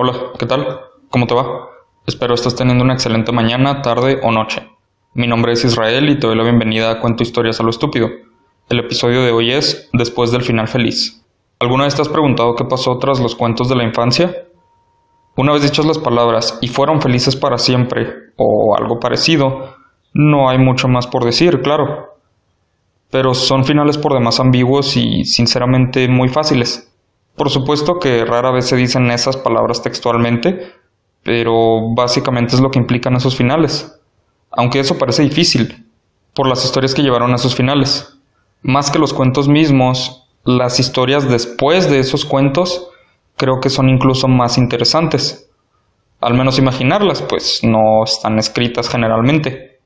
Hola, ¿qué tal? ¿Cómo te va? Espero estés teniendo una excelente mañana, tarde o noche. Mi nombre es Israel y te doy la bienvenida a Cuento Historias a lo Estúpido. El episodio de hoy es Después del final feliz. ¿Alguna vez te has preguntado qué pasó tras los cuentos de la infancia? Una vez dichas las palabras y fueron felices para siempre, o algo parecido, no hay mucho más por decir, claro. Pero son finales por demás ambiguos y sinceramente muy fáciles. Por supuesto que rara vez se dicen esas palabras textualmente, pero básicamente es lo que implican esos finales. Aunque eso parece difícil, por las historias que llevaron a esos finales. Más que los cuentos mismos, las historias después de esos cuentos creo que son incluso más interesantes. Al menos imaginarlas, pues no están escritas generalmente.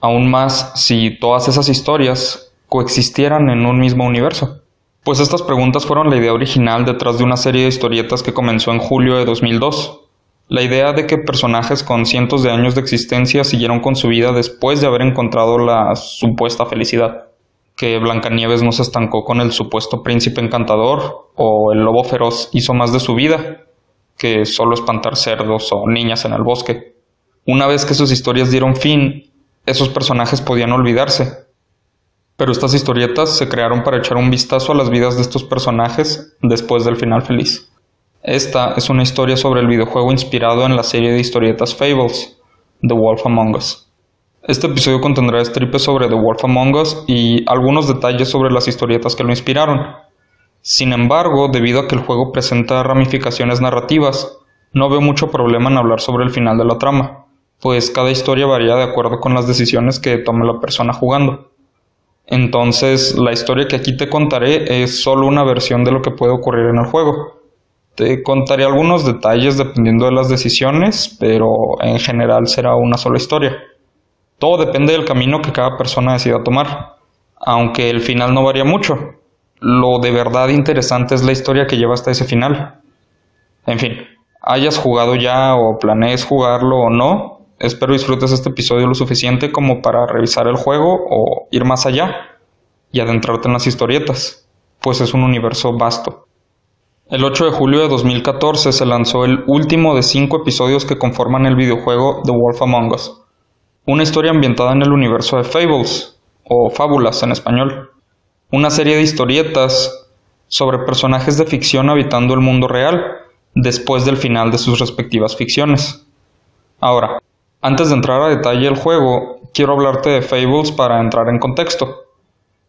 Aún más si todas esas historias coexistieran en un mismo universo. Pues estas preguntas fueron la idea original detrás de una serie de historietas que comenzó en julio de 2002. La idea de que personajes con cientos de años de existencia siguieron con su vida después de haber encontrado la supuesta felicidad. Que Blancanieves no se estancó con el supuesto príncipe encantador o el lobo feroz hizo más de su vida que solo espantar cerdos o niñas en el bosque. Una vez que sus historias dieron fin, esos personajes podían olvidarse, pero estas historietas se crearon para echar un vistazo a las vidas de estos personajes después del final feliz. Esta es una historia sobre el videojuego inspirado en la serie de historietas Fables, The Wolf Among Us. Este episodio contendrá estripes sobre The Wolf Among Us y algunos detalles sobre las historietas que lo inspiraron. Sin embargo, debido a que el juego presenta ramificaciones narrativas, no veo mucho problema en hablar sobre el final de la trama, pues cada historia varía de acuerdo con las decisiones que tome la persona jugando. Entonces, la historia que aquí te contaré es solo una versión de lo que puede ocurrir en el juego. Te contaré algunos detalles dependiendo de las decisiones, pero en general será una sola historia. Todo depende del camino que cada persona decida tomar, aunque el final no varía mucho. Lo de verdad interesante es la historia que lleva hasta ese final. En fin, hayas jugado ya o planees jugarlo o no, Espero disfrutes este episodio lo suficiente como para revisar el juego o ir más allá y adentrarte en las historietas, pues es un universo vasto. El 8 de julio de 2014 se lanzó el último de cinco episodios que conforman el videojuego The Wolf Among Us, una historia ambientada en el universo de Fables, o Fábulas en español, una serie de historietas sobre personajes de ficción habitando el mundo real después del final de sus respectivas ficciones. Ahora, antes de entrar a detalle del juego, quiero hablarte de Fables para entrar en contexto.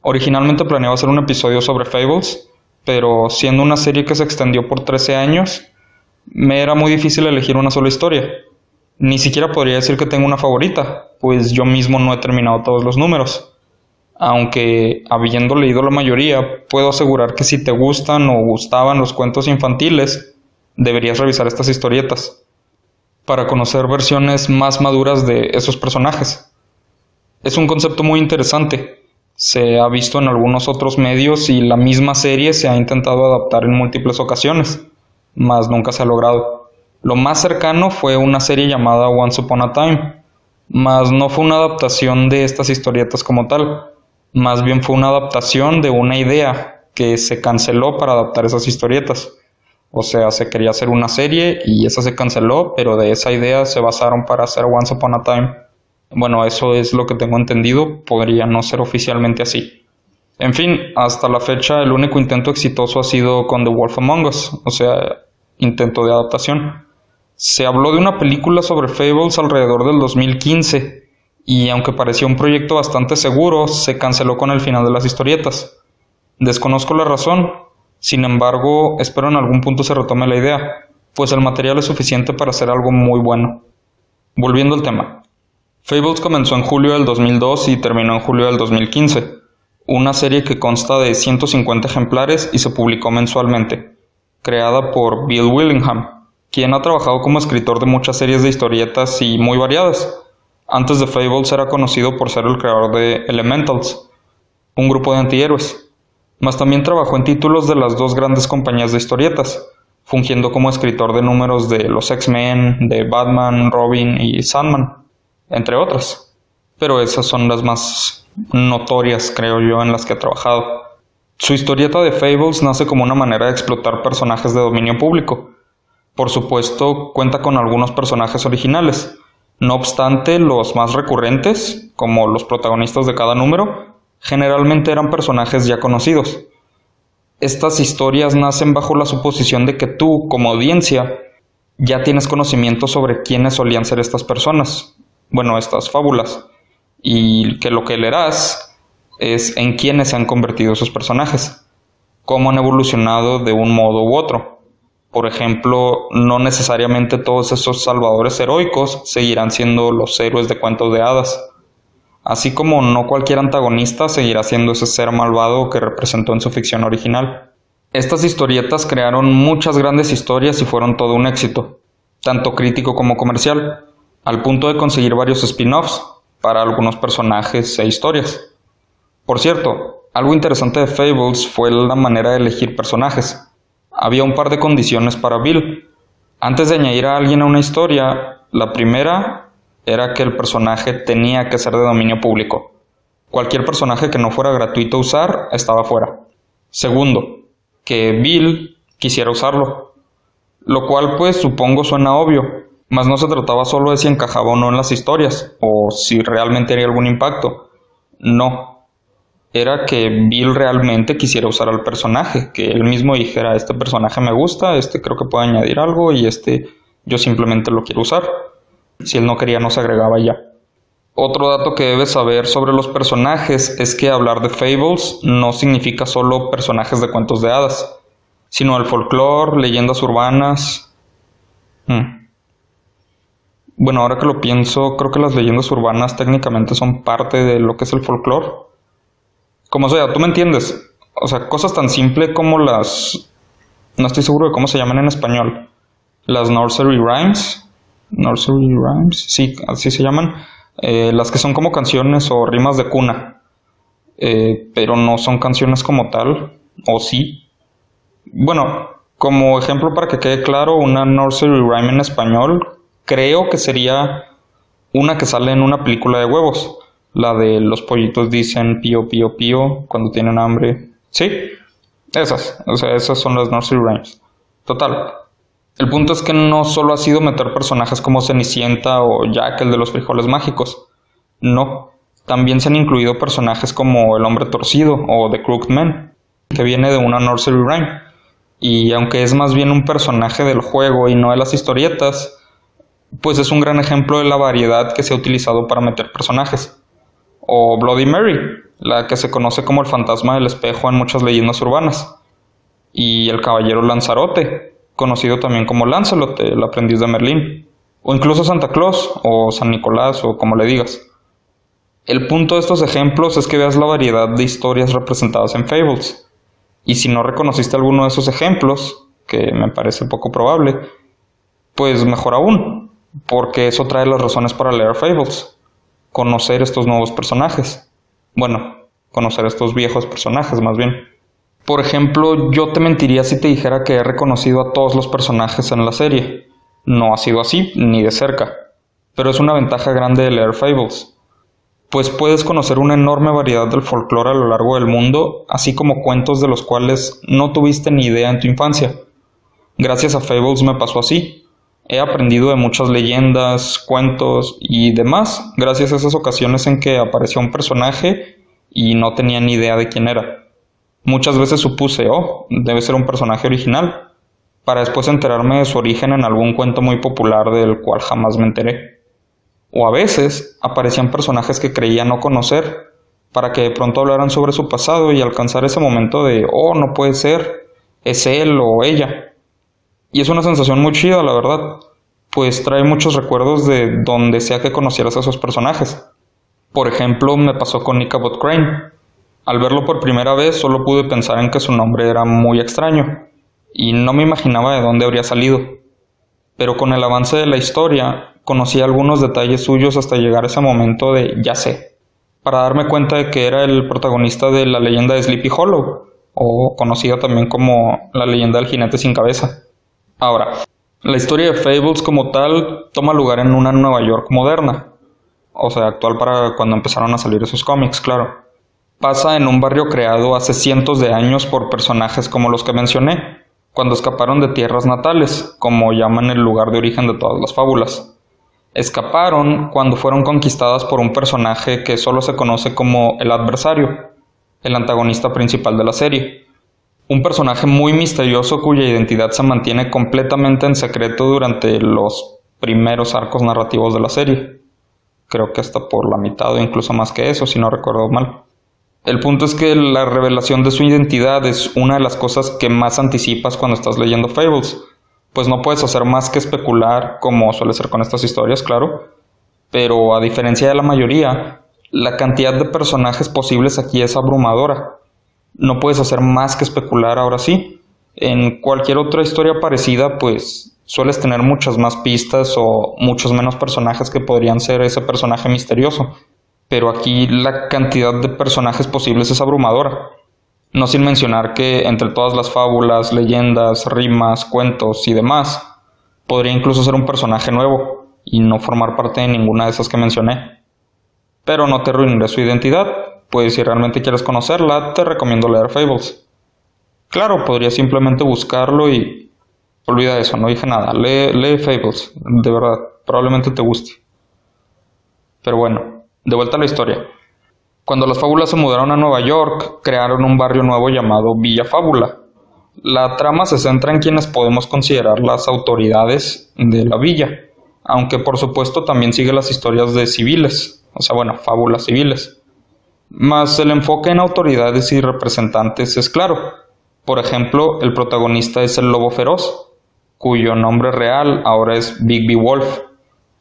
Originalmente planeaba hacer un episodio sobre Fables, pero siendo una serie que se extendió por 13 años, me era muy difícil elegir una sola historia. Ni siquiera podría decir que tengo una favorita, pues yo mismo no he terminado todos los números. Aunque, habiendo leído la mayoría, puedo asegurar que si te gustan o gustaban los cuentos infantiles, deberías revisar estas historietas para conocer versiones más maduras de esos personajes. Es un concepto muy interesante. Se ha visto en algunos otros medios y la misma serie se ha intentado adaptar en múltiples ocasiones, mas nunca se ha logrado. Lo más cercano fue una serie llamada Once Upon a Time, mas no fue una adaptación de estas historietas como tal, más bien fue una adaptación de una idea que se canceló para adaptar esas historietas. O sea, se quería hacer una serie y esa se canceló, pero de esa idea se basaron para hacer Once Upon a Time. Bueno, eso es lo que tengo entendido, podría no ser oficialmente así. En fin, hasta la fecha el único intento exitoso ha sido con The Wolf Among Us, o sea, intento de adaptación. Se habló de una película sobre Fables alrededor del 2015, y aunque parecía un proyecto bastante seguro, se canceló con el final de las historietas. Desconozco la razón, sin embargo, espero en algún punto se retome la idea, pues el material es suficiente para hacer algo muy bueno. Volviendo al tema. Fables comenzó en julio del 2002 y terminó en julio del 2015, una serie que consta de 150 ejemplares y se publicó mensualmente, creada por Bill Willingham, quien ha trabajado como escritor de muchas series de historietas y muy variadas. Antes de Fables era conocido por ser el creador de Elementals, un grupo de antihéroes mas también trabajó en títulos de las dos grandes compañías de historietas, fungiendo como escritor de números de los X-Men, de Batman, Robin y Sandman, entre otras. Pero esas son las más notorias, creo yo, en las que ha trabajado. Su historieta de Fables nace como una manera de explotar personajes de dominio público, Por supuesto, cuenta con algunos personajes originales. No obstante, los más recurrentes, como los protagonistas de cada número, generalmente eran personajes ya conocidos. Estas historias nacen bajo la suposición de que tú, como audiencia, ya tienes conocimiento sobre quiénes solían ser estas personas, bueno, estas fábulas, y que lo que leerás es en quiénes se han convertido esos personajes, cómo han evolucionado de un modo u otro. Por ejemplo, no necesariamente todos esos salvadores heroicos seguirán siendo los héroes de cuentos de hadas, así como no cualquier antagonista seguirá siendo ese ser malvado que representó en su ficción original. Estas historietas crearon muchas grandes historias y fueron todo un éxito, tanto crítico como comercial, al punto de conseguir varios spin-offs para algunos personajes e historias. Por cierto, algo interesante de Fables fue la manera de elegir personajes. Había un par de condiciones para Bill. Antes de añadir a alguien a una historia, la primera era que el personaje tenía que ser de dominio público. Cualquier personaje que no fuera gratuito usar estaba fuera. Segundo, que Bill quisiera usarlo. Lo cual pues supongo suena obvio, mas no se trataba solo de si encajaba o no en las historias, o si realmente haría algún impacto. No. Era que Bill realmente quisiera usar al personaje, que él mismo dijera, este personaje me gusta, este creo que puede añadir algo y este yo simplemente lo quiero usar. Si él no quería no se agregaba ya. Otro dato que debes saber sobre los personajes es que hablar de fables no significa solo personajes de cuentos de hadas, sino el folclore, leyendas urbanas. Hmm. Bueno, ahora que lo pienso, creo que las leyendas urbanas técnicamente son parte de lo que es el folclore. Como sea, tú me entiendes. O sea, cosas tan simples como las... No estoy seguro de cómo se llaman en español. Las nursery rhymes. Nursery rhymes, sí, así se llaman eh, las que son como canciones o rimas de cuna, eh, pero no son canciones como tal, o sí. Bueno, como ejemplo para que quede claro, una nursery rhyme en español creo que sería una que sale en una película de huevos, la de los pollitos dicen pío pío pío cuando tienen hambre. Sí, esas, o sea, esas son las nursery rhymes. Total, el punto es que no solo ha sido meter personajes como Cenicienta o Jack, el de los frijoles mágicos. No, también se han incluido personajes como el hombre torcido o The Crooked Man, que viene de una nursery rhyme. Y aunque es más bien un personaje del juego y no de las historietas, pues es un gran ejemplo de la variedad que se ha utilizado para meter personajes. O Bloody Mary, la que se conoce como el fantasma del espejo en muchas leyendas urbanas. Y el caballero Lanzarote, conocido también como Lancelot, el aprendiz de Merlín, o incluso Santa Claus o San Nicolás o como le digas. El punto de estos ejemplos es que veas la variedad de historias representadas en Fables. Y si no reconociste alguno de esos ejemplos, que me parece poco probable, pues mejor aún, porque eso trae las razones para leer Fables. Conocer estos nuevos personajes. Bueno, conocer estos viejos personajes más bien. Por ejemplo, yo te mentiría si te dijera que he reconocido a todos los personajes en la serie. No ha sido así, ni de cerca. Pero es una ventaja grande de leer Fables. Pues puedes conocer una enorme variedad del folclore a lo largo del mundo, así como cuentos de los cuales no tuviste ni idea en tu infancia. Gracias a Fables me pasó así. He aprendido de muchas leyendas, cuentos y demás, gracias a esas ocasiones en que apareció un personaje y no tenía ni idea de quién era. Muchas veces supuse, oh, debe ser un personaje original, para después enterarme de su origen en algún cuento muy popular del cual jamás me enteré. O a veces aparecían personajes que creía no conocer, para que de pronto hablaran sobre su pasado y alcanzar ese momento de, oh, no puede ser, es él o ella. Y es una sensación muy chida, la verdad, pues trae muchos recuerdos de donde sea que conocieras a esos personajes. Por ejemplo, me pasó con Ichabod Crane, al verlo por primera vez solo pude pensar en que su nombre era muy extraño, y no me imaginaba de dónde habría salido. Pero con el avance de la historia, conocí algunos detalles suyos hasta llegar a ese momento de ya sé, para darme cuenta de que era el protagonista de la leyenda de Sleepy Hollow, o conocida también como la leyenda del jinete sin cabeza. Ahora, la historia de Fables como tal toma lugar en una Nueva York moderna, o sea, actual para cuando empezaron a salir esos cómics, claro pasa en un barrio creado hace cientos de años por personajes como los que mencioné, cuando escaparon de tierras natales, como llaman el lugar de origen de todas las fábulas. Escaparon cuando fueron conquistadas por un personaje que solo se conoce como el adversario, el antagonista principal de la serie. Un personaje muy misterioso cuya identidad se mantiene completamente en secreto durante los primeros arcos narrativos de la serie. Creo que hasta por la mitad o incluso más que eso, si no recuerdo mal. El punto es que la revelación de su identidad es una de las cosas que más anticipas cuando estás leyendo Fables, pues no puedes hacer más que especular, como suele ser con estas historias, claro, pero a diferencia de la mayoría, la cantidad de personajes posibles aquí es abrumadora. No puedes hacer más que especular ahora sí. En cualquier otra historia parecida, pues sueles tener muchas más pistas o muchos menos personajes que podrían ser ese personaje misterioso. Pero aquí la cantidad de personajes posibles es abrumadora. No sin mencionar que entre todas las fábulas, leyendas, rimas, cuentos y demás, podría incluso ser un personaje nuevo y no formar parte de ninguna de esas que mencioné pero no te arruinaré su identidad, pues si realmente quieres conocerla, te recomiendo leer Fables. Claro, podría simplemente buscarlo y... Olvida eso, no dije nada. Lee, lee Fables, de verdad, probablemente te guste. Pero bueno, de vuelta a la historia. Cuando las fábulas se mudaron a Nueva York, crearon un barrio nuevo llamado Villa Fábula. La trama se centra en quienes podemos considerar las autoridades de la villa, aunque por supuesto también sigue las historias de civiles, o sea, bueno, fábulas civiles. Más el enfoque en autoridades y representantes es claro. Por ejemplo, el protagonista es el lobo feroz, cuyo nombre real ahora es Big Wolf,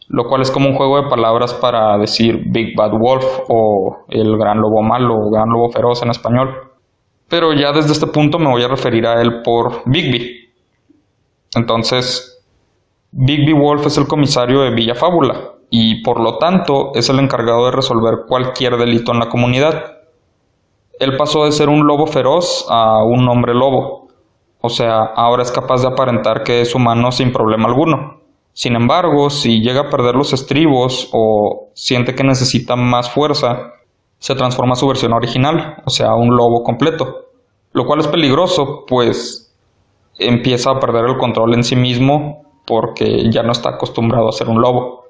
lo cual es como un juego de palabras para decir Big Bad Wolf o el gran lobo malo o gran lobo feroz en español. Pero ya desde este punto me voy a referir a él por Bigby. Entonces, Bigby Wolf es el comisario de Villa Fábula, y por lo tanto es el encargado de resolver cualquier delito en la comunidad. Él pasó de ser un lobo feroz a un hombre lobo, o sea, ahora es capaz de aparentar que es humano sin problema alguno. Sin embargo, si llega a perder los estribos o siente que necesita más fuerza, se transforma a su versión original, o sea, un lobo completo, lo cual es peligroso, pues empieza a perder el control en sí mismo porque ya no está acostumbrado a ser un lobo.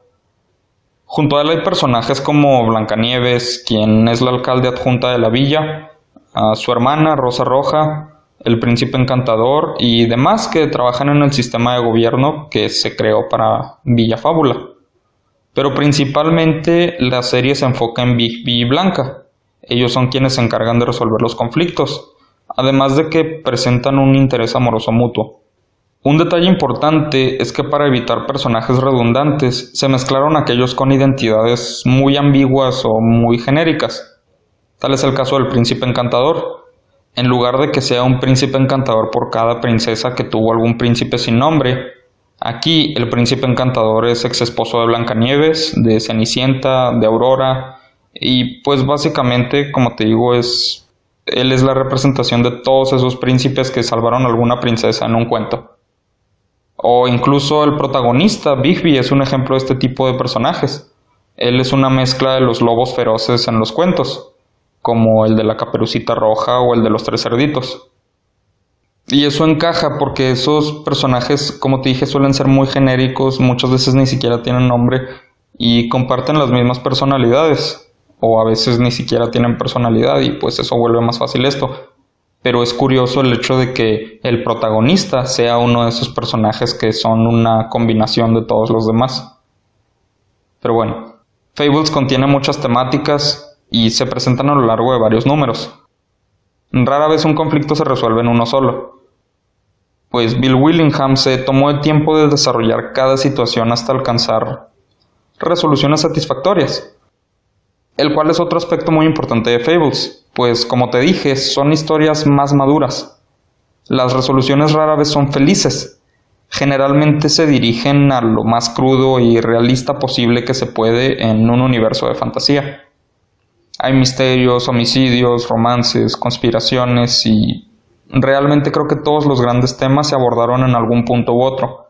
Junto a él hay personajes como Blancanieves, quien es la alcalde adjunta de la villa, a su hermana Rosa Roja, el príncipe encantador y demás que trabajan en el sistema de gobierno que se creó para Villa Fábula. Pero principalmente la serie se enfoca en Big y Blanca. Ellos son quienes se encargan de resolver los conflictos, además de que presentan un interés amoroso mutuo. Un detalle importante es que para evitar personajes redundantes se mezclaron aquellos con identidades muy ambiguas o muy genéricas. Tal es el caso del príncipe encantador. En lugar de que sea un príncipe encantador por cada princesa que tuvo algún príncipe sin nombre, aquí el príncipe encantador es ex esposo de Blancanieves, de Cenicienta, de Aurora, y pues básicamente, como te digo, es él es la representación de todos esos príncipes que salvaron a alguna princesa en un cuento. O incluso el protagonista, Bigby, es un ejemplo de este tipo de personajes. Él es una mezcla de los lobos feroces en los cuentos, como el de la caperucita roja o el de los tres cerditos. Y eso encaja porque esos personajes, como te dije, suelen ser muy genéricos, muchas veces ni siquiera tienen nombre y comparten las mismas personalidades, o a veces ni siquiera tienen personalidad y pues eso vuelve más fácil esto pero es curioso el hecho de que el protagonista sea uno de esos personajes que son una combinación de todos los demás. Pero bueno, Fables contiene muchas temáticas y se presentan a lo largo de varios números. Rara vez un conflicto se resuelve en uno solo. Pues Bill Willingham se tomó el tiempo de desarrollar cada situación hasta alcanzar resoluciones satisfactorias el cual es otro aspecto muy importante de Fables, pues como te dije, son historias más maduras. Las resoluciones rara vez son felices, generalmente se dirigen a lo más crudo y realista posible que se puede en un universo de fantasía. Hay misterios, homicidios, romances, conspiraciones y realmente creo que todos los grandes temas se abordaron en algún punto u otro.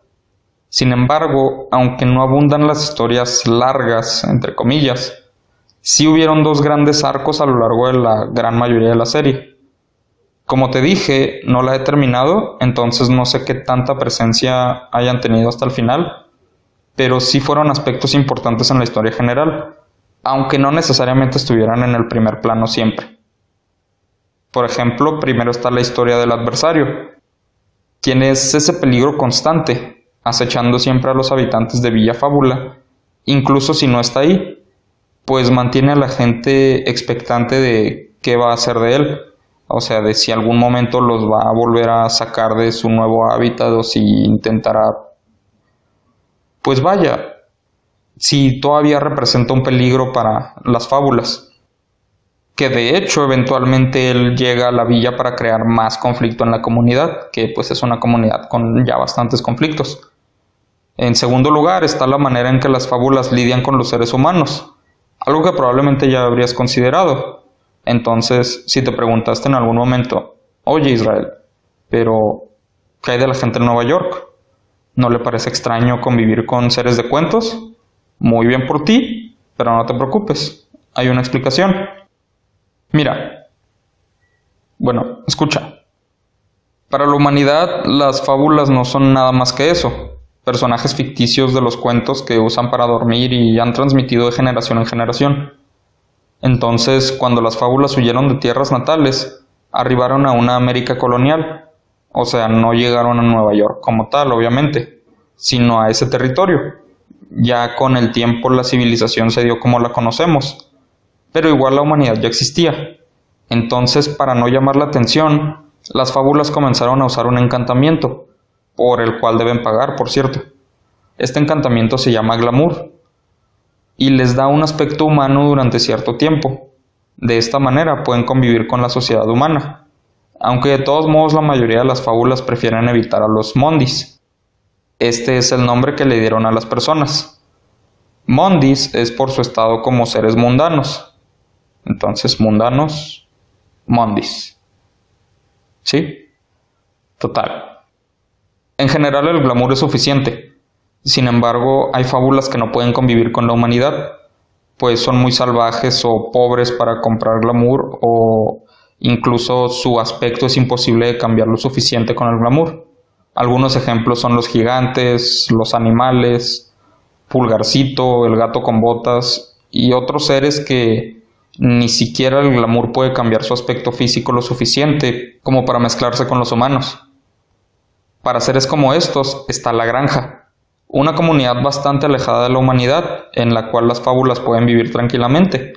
Sin embargo, aunque no abundan las historias largas, entre comillas, sí hubieron dos grandes arcos a lo largo de la gran mayoría de la serie. Como te dije, no la he terminado, entonces no sé qué tanta presencia hayan tenido hasta el final, pero sí fueron aspectos importantes en la historia general, aunque no necesariamente estuvieran en el primer plano siempre. Por ejemplo, primero está la historia del adversario, quien es ese peligro constante, acechando siempre a los habitantes de Villa Fábula, incluso si no está ahí, pues mantiene a la gente expectante de qué va a hacer de él o sea, de si algún momento los va a volver a sacar de su nuevo hábitat o si intentará, pues vaya, si todavía representa un peligro para las fábulas. Que de hecho eventualmente él llega a la villa para crear más conflicto en la comunidad, que pues es una comunidad con ya bastantes conflictos. En segundo lugar está la manera en que las fábulas lidian con los seres humanos, algo que probablemente ya habrías considerado. Entonces, si te preguntaste en algún momento, oye Israel, pero ¿qué hay de la gente en Nueva York? ¿No le parece extraño convivir con seres de cuentos? Muy bien por ti, pero no te preocupes, hay una explicación. Mira, bueno, escucha. Para la humanidad, las fábulas no son nada más que eso, personajes ficticios de los cuentos que usan para dormir y han transmitido de generación en generación. Entonces, cuando las fábulas huyeron de tierras natales, arribaron a una América colonial, o sea, no llegaron a Nueva York como tal, obviamente, sino a ese territorio. Ya con el tiempo la civilización se dio como la conocemos, pero igual la humanidad ya existía. Entonces, para no llamar la atención, las fábulas comenzaron a usar un encantamiento, por el cual deben pagar, por cierto. Este encantamiento se llama glamour, y les da un aspecto humano durante cierto tiempo. De esta manera pueden convivir con la sociedad humana, aunque de todos modos la mayoría de las fábulas prefieren evitar a los mondis. Este es el nombre que le dieron a las personas. Mondis es por su estado como seres mundanos. Entonces, mundanos, mondis. ¿Sí? Total. En general el glamour es suficiente, sin embargo, hay fábulas que no pueden convivir con la humanidad, pues son muy salvajes o pobres para comprar glamour o incluso su aspecto es imposible de cambiar lo suficiente con el glamour. Algunos ejemplos son los gigantes, los animales, Pulgarcito, el gato con botas y otros seres que ni siquiera el glamour puede cambiar su aspecto físico lo suficiente como para mezclarse con los humanos. Para seres como estos está la granja, una comunidad bastante alejada de la humanidad, en la cual las fábulas pueden vivir tranquilamente.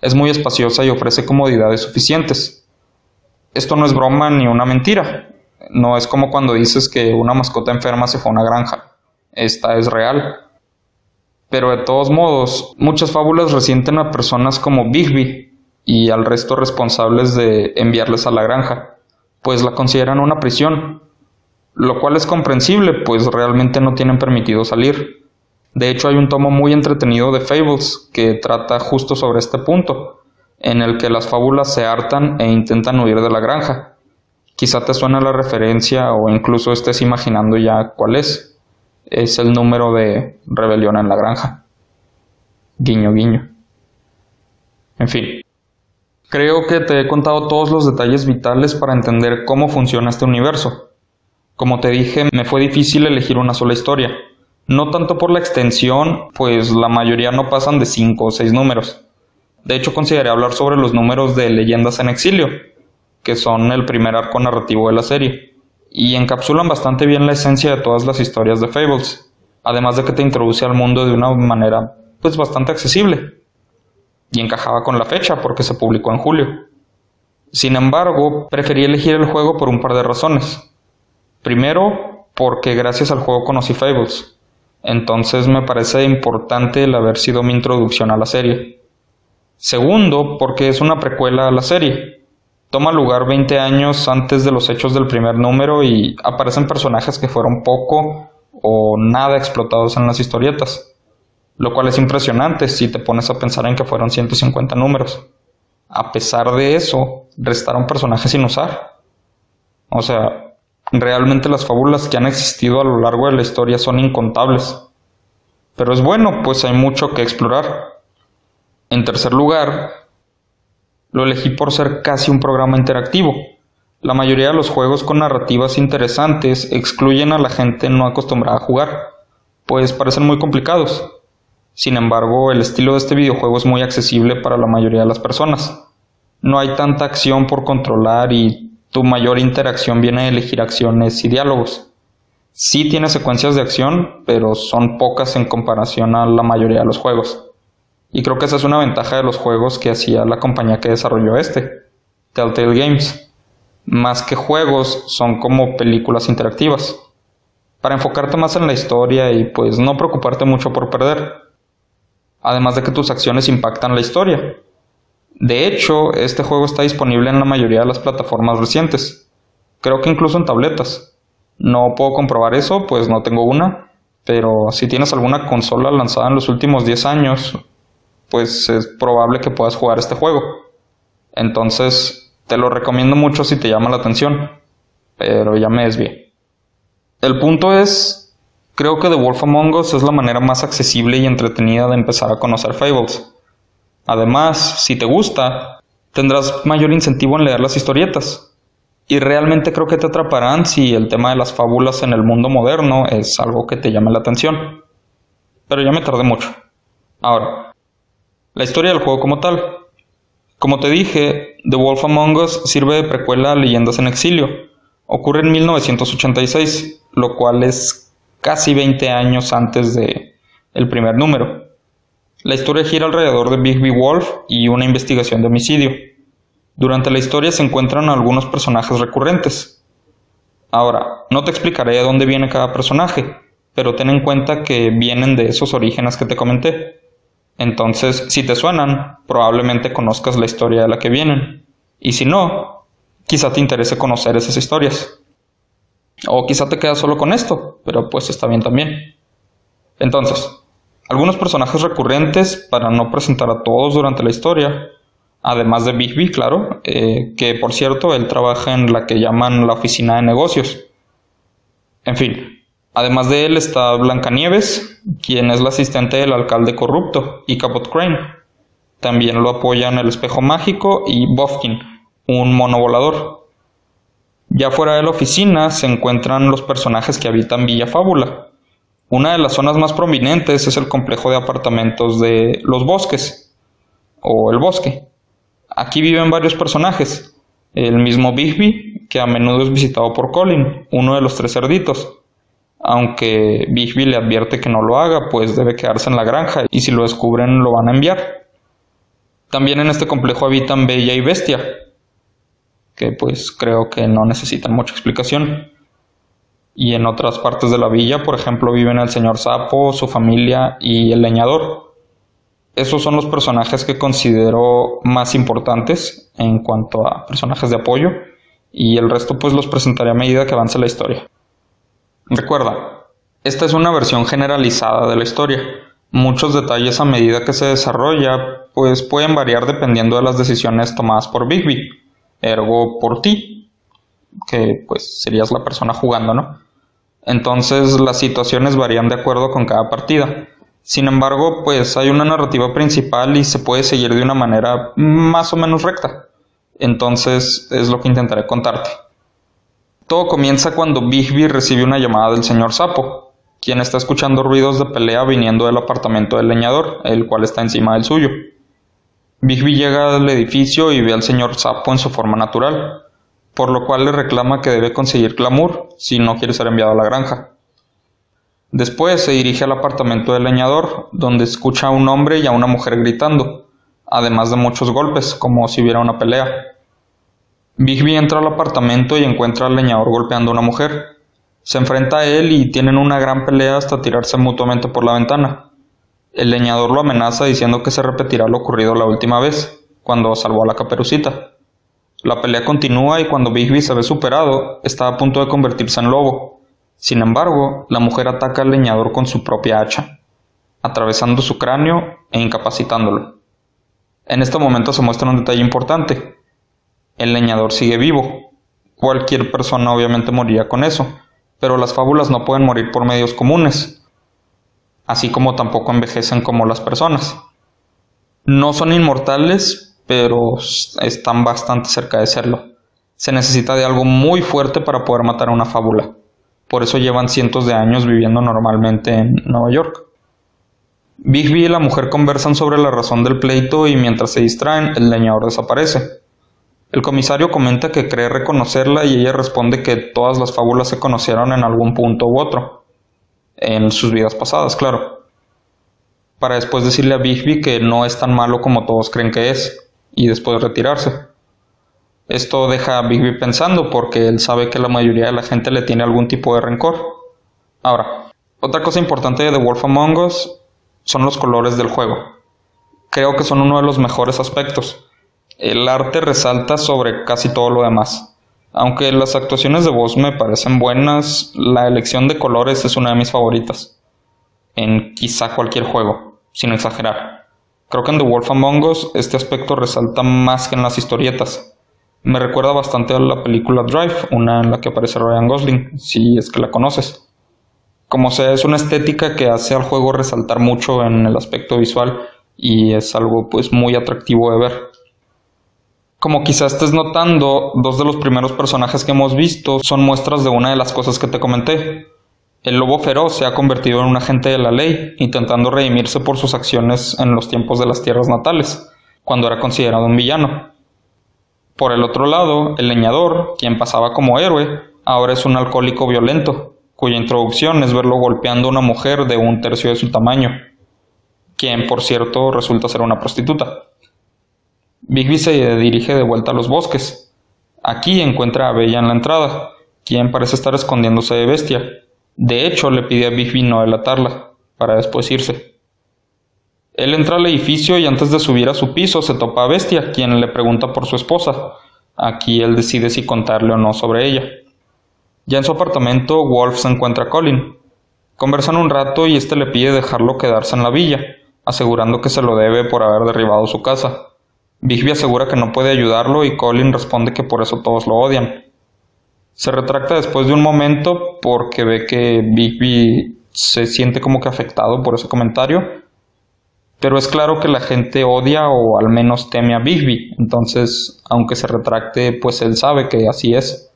Es muy espaciosa y ofrece comodidades suficientes. Esto no es broma ni una mentira. No es como cuando dices que una mascota enferma se fue a una granja. Esta es real. Pero de todos modos, muchas fábulas resienten a personas como Bigby y al resto responsables de enviarles a la granja, pues la consideran una prisión, lo cual es comprensible, pues realmente no tienen permitido salir. De hecho, hay un tomo muy entretenido de Fables que trata justo sobre este punto, en el que las fábulas se hartan e intentan huir de la granja. Quizá te suena la referencia o incluso estés imaginando ya cuál es. Es el número de rebelión en la granja. Guiño, guiño. En fin. Creo que te he contado todos los detalles vitales para entender cómo funciona este universo. Como te dije, me fue difícil elegir una sola historia. No tanto por la extensión, pues la mayoría no pasan de 5 o 6 números. De hecho, consideré hablar sobre los números de Leyendas en Exilio, que son el primer arco narrativo de la serie, y encapsulan bastante bien la esencia de todas las historias de Fables, además de que te introduce al mundo de una manera pues bastante accesible. Y encajaba con la fecha porque se publicó en julio. Sin embargo, preferí elegir el juego por un par de razones. Primero, porque gracias al juego conocí Fables. Entonces me parece importante el haber sido mi introducción a la serie. Segundo, porque es una precuela a la serie. Toma lugar 20 años antes de los hechos del primer número y aparecen personajes que fueron poco o nada explotados en las historietas. Lo cual es impresionante si te pones a pensar en que fueron 150 números. A pesar de eso, restaron personajes sin usar. O sea, Realmente las fábulas que han existido a lo largo de la historia son incontables. Pero es bueno, pues hay mucho que explorar. En tercer lugar, lo elegí por ser casi un programa interactivo. La mayoría de los juegos con narrativas interesantes excluyen a la gente no acostumbrada a jugar, pues parecen muy complicados. Sin embargo, el estilo de este videojuego es muy accesible para la mayoría de las personas. No hay tanta acción por controlar y tu mayor interacción viene de elegir acciones y diálogos. Sí tiene secuencias de acción, pero son pocas en comparación a la mayoría de los juegos. Y creo que esa es una ventaja de los juegos que hacía la compañía que desarrolló este, Telltale Games más que juegos, son como películas interactivas. Para enfocarte más en la historia y pues no preocuparte mucho por perder. Además de que tus acciones impactan la historia. De hecho, este juego está disponible en la mayoría de las plataformas recientes. Creo que incluso en tabletas. No puedo comprobar eso, pues no tengo una. Pero si tienes alguna consola lanzada en los últimos 10 años, pues es probable que puedas jugar este juego. Entonces, te lo recomiendo mucho si te llama la atención, pero ya me desvié. El punto es, creo que The Wolf Among Us es la manera más accesible y entretenida de empezar a conocer Fables. Además, si te gusta, tendrás mayor incentivo en leer las historietas. Y realmente creo que te atraparán si el tema de las fábulas en el mundo moderno es algo que te llame la atención. Pero ya me tardé mucho. Ahora, la historia del juego como tal. Como te dije, The Wolf Among Us sirve de precuela a Leyendas en Exilio. Ocurre en 1986, lo cual es casi 20 años antes de el primer número. La historia gira alrededor de Bigby Wolf y una investigación de homicidio. Durante la historia se encuentran algunos personajes recurrentes. Ahora, no te explicaré de dónde viene cada personaje, pero ten en cuenta que vienen de esos orígenes que te comenté. Entonces, si te suenan, probablemente conozcas la historia de la que vienen. Y si no, quizá te interese conocer esas historias. O quizá te quedas solo con esto, pero pues está bien también. Entonces, algunos personajes recurrentes para no presentar a todos durante la historia, además de Bigby, claro, eh, que por cierto él trabaja en la que llaman la oficina de negocios. En fin, Además de él está Blancanieves, quien es la asistente del alcalde corrupto, y Cabot Crane. También lo apoyan el espejo mágico y Bofkin, un mono volador. Ya fuera de la oficina se encuentran los personajes que habitan Villa Fábula. Una de las zonas más prominentes es el complejo de apartamentos de Los Bosques, o el Bosque. Aquí viven varios personajes. El mismo Bigby, que a menudo es visitado por Colin, uno de los tres cerditos aunque Bigby le advierte que no lo haga, pues debe quedarse en la granja y si lo descubren lo van a enviar. También en este complejo habitan Bella y Bestia, que pues creo que no necesitan mucha explicación. Y en otras partes de la villa, por ejemplo, viven el señor Sapo, su familia y el leñador. Esos son los personajes que considero más importantes en cuanto a personajes de apoyo y el resto pues los presentaré a medida que avance la historia. Recuerda, esta es una versión generalizada de la historia. Muchos detalles a medida que se desarrolla pues pueden variar dependiendo de las decisiones tomadas por Bigby, ergo por ti, que pues serías la persona jugando, ¿no? Entonces las situaciones varían de acuerdo con cada partida. Sin embargo, pues hay una narrativa principal y se puede seguir de una manera más o menos recta. Entonces es lo que intentaré contarte. Todo comienza cuando Bigby recibe una llamada del señor Sapo, quien está escuchando ruidos de pelea viniendo del apartamento del leñador, el cual está encima del suyo. Bigby llega al edificio y ve al señor Sapo en su forma natural, por lo cual le reclama que debe conseguir glamour si no quiere ser enviado a la granja. Después se dirige al apartamento del leñador, donde escucha a un hombre y a una mujer gritando, además de muchos golpes, como si hubiera una pelea. Bigby entra al apartamento y encuentra al leñador golpeando a una mujer. Se enfrenta a él y tienen una gran pelea hasta tirarse mutuamente por la ventana. El leñador lo amenaza diciendo que se repetirá lo ocurrido la última vez, cuando salvó a la caperucita. La pelea continúa y cuando Bigby se ve superado, está a punto de convertirse en lobo. Sin embargo, la mujer ataca al leñador con su propia hacha, atravesando su cráneo e incapacitándolo. En este momento se muestra un detalle importante el leñador sigue vivo. Cualquier persona obviamente moriría con eso, pero las fábulas no pueden morir por medios comunes, así como tampoco envejecen como las personas. No son inmortales, pero están bastante cerca de serlo. Se necesita de algo muy fuerte para poder matar a una fábula. Por eso llevan cientos de años viviendo normalmente en Nueva York. Bigby y la mujer conversan sobre la razón del pleito y mientras se distraen, el leñador desaparece. El comisario comenta que cree reconocerla y ella responde que todas las fábulas se conocieron en algún punto u otro. En sus vidas pasadas, claro. Para después decirle a Bigby que no es tan malo como todos creen que es, y después retirarse. Esto deja a Bigby pensando porque él sabe que la mayoría de la gente le tiene algún tipo de rencor. Ahora, otra cosa importante de The Wolf Among Us son los colores del juego. Creo que son uno de los mejores aspectos. El arte resalta sobre casi todo lo demás. Aunque las actuaciones de voz me parecen buenas, la elección de colores es una de mis favoritas. En quizá cualquier juego, sin exagerar. Creo que en The Wolf Among Us este aspecto resalta más que en las historietas. Me recuerda bastante a la película Drive, una en la que aparece Ryan Gosling, si es que la conoces. Como sea, es una estética que hace al juego resaltar mucho en el aspecto visual y es algo pues muy atractivo de ver. Como quizás estés notando, dos de los primeros personajes que hemos visto son muestras de una de las cosas que te comenté. El lobo feroz se ha convertido en un agente de la ley, intentando redimirse por sus acciones en los tiempos de las tierras natales, cuando era considerado un villano. Por el otro lado, el leñador, quien pasaba como héroe, ahora es un alcohólico violento, cuya introducción es verlo golpeando a una mujer de un tercio de su tamaño, quien por cierto resulta ser una prostituta. Bigby se dirige de vuelta a los bosques. Aquí encuentra a Bella en la entrada, quien parece estar escondiéndose de Bestia. De hecho, le pide a Bigby no delatarla, para después irse. Él entra al edificio y antes de subir a su piso se topa a Bestia, quien le pregunta por su esposa. Aquí él decide si contarle o no sobre ella. Ya en su apartamento, Wolf se encuentra a Colin. Conversan un rato y este le pide dejarlo quedarse en la villa, asegurando que se lo debe por haber derribado su casa. Bigby asegura que no puede ayudarlo y Colin responde que por eso todos lo odian. Se retracta después de un momento porque ve que Bigby se siente como que afectado por ese comentario pero es claro que la gente odia o al menos teme a Bigby, entonces, aunque se retracte, pues él sabe que así es.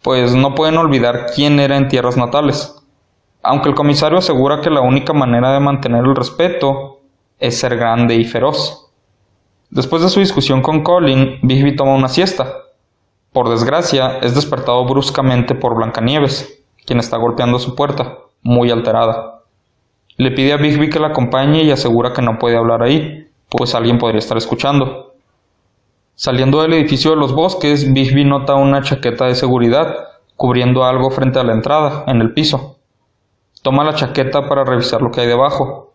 Pues no pueden olvidar quién era en tierras natales. Aunque el comisario asegura que la única manera de mantener el respeto es ser grande y feroz. Después de su discusión con Colin, Bigby toma una siesta. Por desgracia, es despertado bruscamente por Blancanieves, quien está golpeando su puerta, muy alterada. Le pide a Bigby que la acompañe y asegura que no puede hablar ahí, pues alguien podría estar escuchando. Saliendo del edificio de los bosques, Bigby nota una chaqueta de seguridad cubriendo algo frente a la entrada, en el piso. Toma la chaqueta para revisar lo que hay debajo.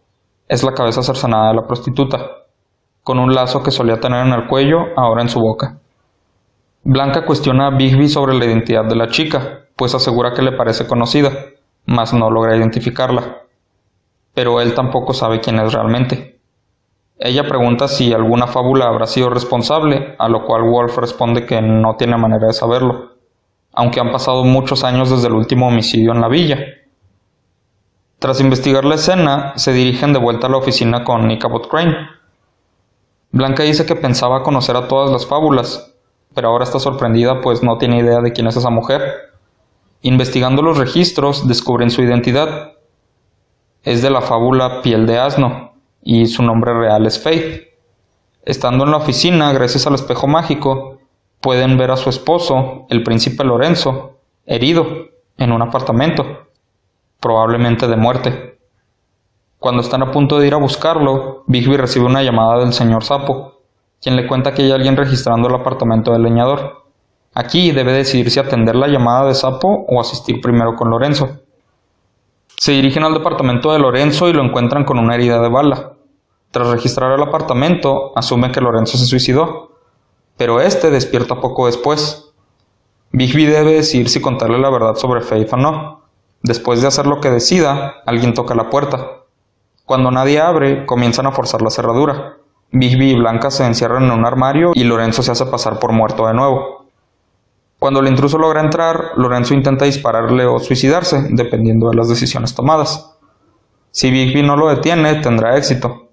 Es la cabeza cercenada de la prostituta, con un lazo que solía tener en el cuello, ahora en su boca. Blanca cuestiona a Bigby sobre la identidad de la chica, pues asegura que le parece conocida, mas no logra identificarla pero él tampoco sabe quién es realmente. Ella pregunta si alguna fábula habrá sido responsable, a lo cual Wolf responde que no tiene manera de saberlo, aunque han pasado muchos años desde el último homicidio en la villa. Tras investigar la escena, se dirigen de vuelta a la oficina con Ichabod Crane. Blanca dice que pensaba conocer a todas las fábulas, pero ahora está sorprendida pues no tiene idea de quién es esa mujer. Investigando los registros, descubren su identidad, es de la fábula Piel de Asno, y su nombre real es Faith. Estando en la oficina, gracias al espejo mágico, pueden ver a su esposo, el príncipe Lorenzo, herido en un apartamento, probablemente de muerte. Cuando están a punto de ir a buscarlo, Bigby recibe una llamada del señor Sapo, quien le cuenta que hay alguien registrando el apartamento del leñador. Aquí debe decidir si atender la llamada de Sapo o asistir primero con Lorenzo. Se dirigen al departamento de Lorenzo y lo encuentran con una herida de bala. Tras registrar el apartamento, asume que Lorenzo se suicidó, pero este despierta poco después. Bigby debe decidir si contarle la verdad sobre Faith o no. Después de hacer lo que decida, alguien toca la puerta. Cuando nadie abre, comienzan a forzar la cerradura. Bigby y Blanca se encierran en un armario y Lorenzo se hace pasar por muerto de nuevo. Cuando el intruso logra entrar, Lorenzo intenta dispararle o suicidarse, dependiendo de las decisiones tomadas. Si Bigby no lo detiene, tendrá éxito.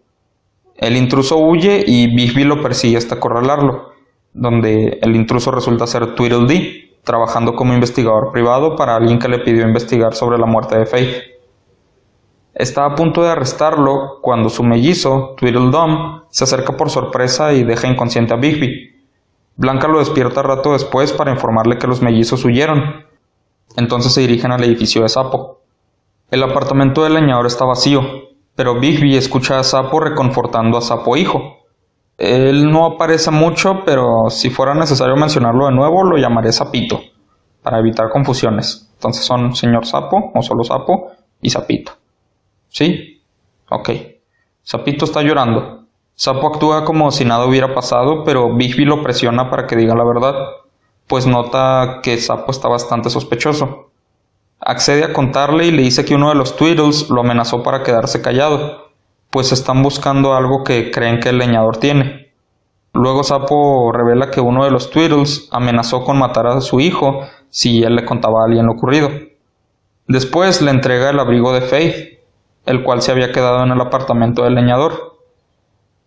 El intruso huye y Bigby lo persigue hasta acorralarlo. donde el intruso resulta ser Tweedledee, trabajando como investigador privado para alguien que le pidió investigar sobre la muerte de Faith. Está a punto de arrestarlo cuando su mellizo, Tweedledum, se acerca por sorpresa y deja inconsciente a Bigby. Blanca lo despierta rato después para informarle que los mellizos huyeron. Entonces se dirigen al edificio de Sapo. El apartamento del leñador está vacío, pero Bigby escucha a Sapo reconfortando a Sapo hijo. Él no aparece mucho, pero si fuera necesario mencionarlo de nuevo, lo llamaré Sapito, para evitar confusiones. Entonces son señor Sapo, o solo Sapo, y Sapito. ¿Sí? Ok. Sapito está llorando. Sapo actúa como si nada hubiera pasado, pero Bigby lo presiona para que diga la verdad, pues nota que Sapo está bastante sospechoso. Accede a contarle y le dice que uno de los Tweedles lo amenazó para quedarse callado, pues están buscando algo que creen que el leñador tiene. Luego Sapo revela que uno de los Tweedles amenazó con matar a su hijo si él le contaba a alguien lo ocurrido. Después le entrega el abrigo de Faith, el cual se había quedado en el apartamento del leñador.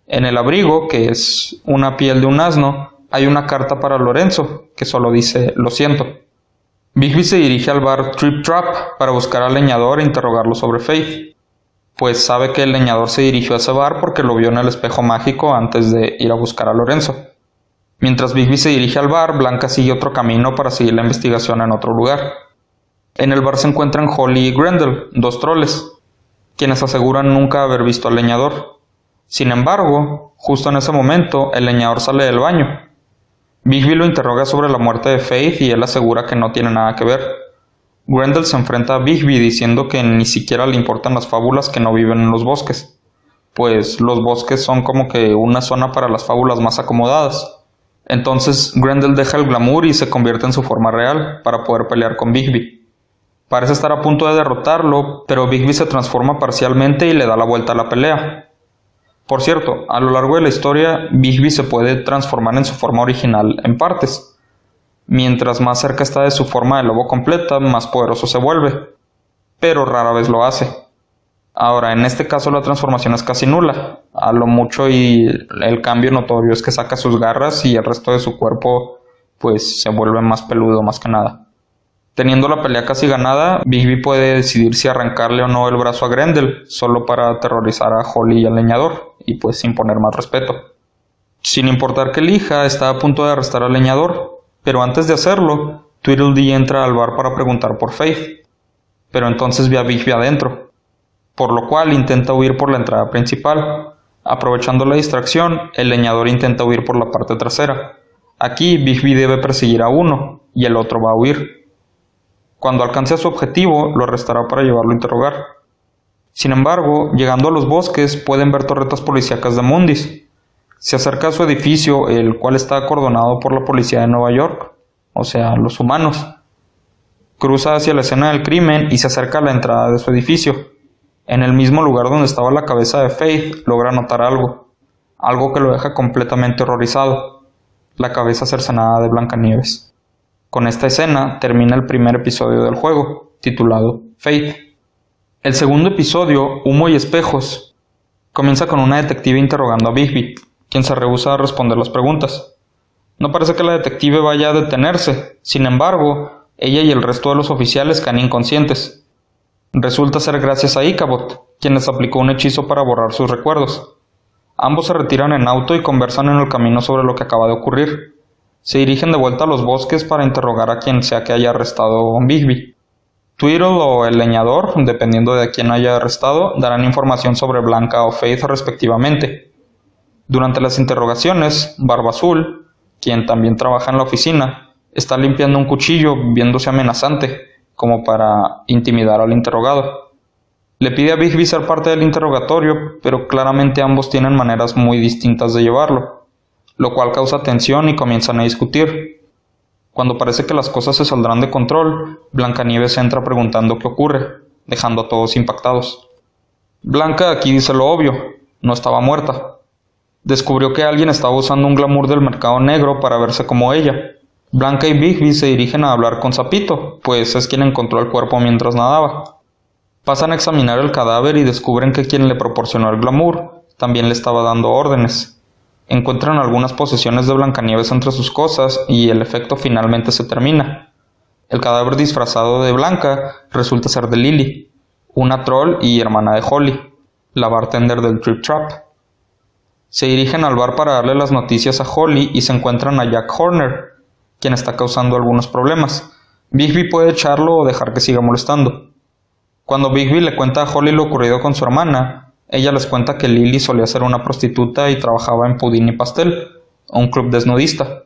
En el abrigo, que es una piel de un asno, hay una carta para Lorenzo, que solo dice lo siento. Bigby se dirige al bar Trip Trap para buscar al leñador e interrogarlo sobre Faith pues sabe que el leñador se dirigió a ese bar porque lo vio en el espejo mágico antes de ir a buscar a Lorenzo. Mientras Bigby se dirige al bar, Blanca sigue otro camino para seguir la investigación en otro lugar. En el bar se encuentran Holly y Grendel, dos troles, quienes aseguran nunca haber visto al leñador. Sin embargo, justo en ese momento, el leñador sale del baño. Bigby lo interroga sobre la muerte de Faith y él asegura que no tiene nada que ver. Grendel se enfrenta a Bigby diciendo que ni siquiera le importan las fábulas que no viven en los bosques, pues los bosques son como que una zona para las fábulas más acomodadas. Entonces Grendel deja el glamour y se convierte en su forma real para poder pelear con Bigby. Parece estar a punto de derrotarlo, pero Bigby se transforma parcialmente y le da la vuelta a la pelea. Por cierto, a lo largo de la historia, Bigby se puede transformar en su forma original en partes, Mientras más cerca está de su forma de lobo completa, más poderoso se vuelve, pero rara vez lo hace. Ahora, en este caso la transformación es casi nula, a lo mucho y el cambio notorio es que saca sus garras y el resto de su cuerpo pues se vuelve más peludo más que nada. Teniendo la pelea casi ganada, Bigby puede decidir si arrancarle o no el brazo a Grendel, solo para aterrorizar a Holly y al leñador, y pues sin poner más respeto. Sin importar que elija, está a punto de arrestar al leñador, pero antes de hacerlo, Tweedledee entra al bar para preguntar por Faith, pero entonces ve a Bigby adentro, por lo cual intenta huir por la entrada principal. Aprovechando la distracción, el leñador intenta huir por la parte trasera. Aquí Bigby debe perseguir a uno y el otro va a huir. Cuando alcance su objetivo, lo arrestará para llevarlo a interrogar. Sin embargo, llegando a los bosques, pueden ver torretas policíacas de Mundis, se acerca a su edificio, el cual está acordonado por la policía de Nueva York, o sea, los humanos. Cruza hacia la escena del crimen y se acerca a la entrada de su edificio. En el mismo lugar donde estaba la cabeza de Faith, logra notar algo, algo que lo deja completamente horrorizado, la cabeza cercenada de Blancanieves. Con esta escena termina el primer episodio del juego, titulado Faith. El segundo episodio, Humo y Espejos, comienza con una detective interrogando a Bigby, quien se rehúsa a responder las preguntas. No parece que la detective vaya a detenerse, sin embargo, ella y el resto de los oficiales caen inconscientes. Resulta ser gracias a Icabot, quien les aplicó un hechizo para borrar sus recuerdos. Ambos se retiran en auto y conversan en el camino sobre lo que acaba de ocurrir. Se dirigen de vuelta a los bosques para interrogar a quien sea que haya arrestado a Bigby. Tweedle o el leñador, dependiendo de quién haya arrestado, darán información sobre Blanca o Faith respectivamente. Durante las interrogaciones, Barba Azul, quien también trabaja en la oficina, está limpiando un cuchillo viéndose amenazante, como para intimidar al interrogado. Le pide a Bigby ser parte del interrogatorio, pero claramente ambos tienen maneras muy distintas de llevarlo, lo cual causa tensión y comienzan a discutir. Cuando parece que las cosas se saldrán de control, Blancanieves entra preguntando qué ocurre, dejando a todos impactados. Blanca aquí dice lo obvio, no estaba muerta, Descubrió que alguien estaba usando un glamour del mercado negro para verse como ella. Blanca y Bigby se dirigen a hablar con Zapito, pues es quien encontró el cuerpo mientras nadaba. Pasan a examinar el cadáver y descubren que quien le proporcionó el glamour también le estaba dando órdenes. Encuentran algunas posesiones de Blancanieves entre sus cosas y el efecto finalmente se termina. El cadáver disfrazado de Blanca resulta ser de Lily, una troll y hermana de Holly, la bartender del Trip Trap. Se dirigen al bar para darle las noticias a Holly y se encuentran a Jack Horner, quien está causando algunos problemas. Bigby puede echarlo o dejar que siga molestando. Cuando Bigby le cuenta a Holly lo ocurrido con su hermana, ella les cuenta que Lily solía ser una prostituta y trabajaba en Pudín y Pastel, un club desnudista.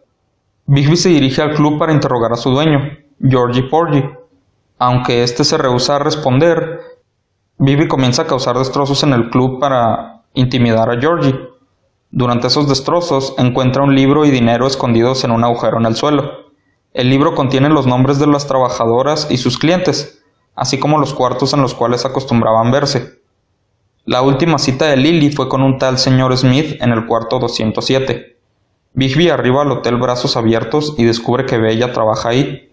Bigby se dirige al club para interrogar a su dueño, Georgie Porgy. Aunque éste se rehúsa a responder, Bigby comienza a causar destrozos en el club para intimidar a Georgie. Durante esos destrozos encuentra un libro y dinero escondidos en un agujero en el suelo. El libro contiene los nombres de las trabajadoras y sus clientes, así como los cuartos en los cuales acostumbraban verse. La última cita de Lily fue con un tal señor Smith en el cuarto 207. Bigby arriba al hotel brazos abiertos y descubre que Bella trabaja ahí.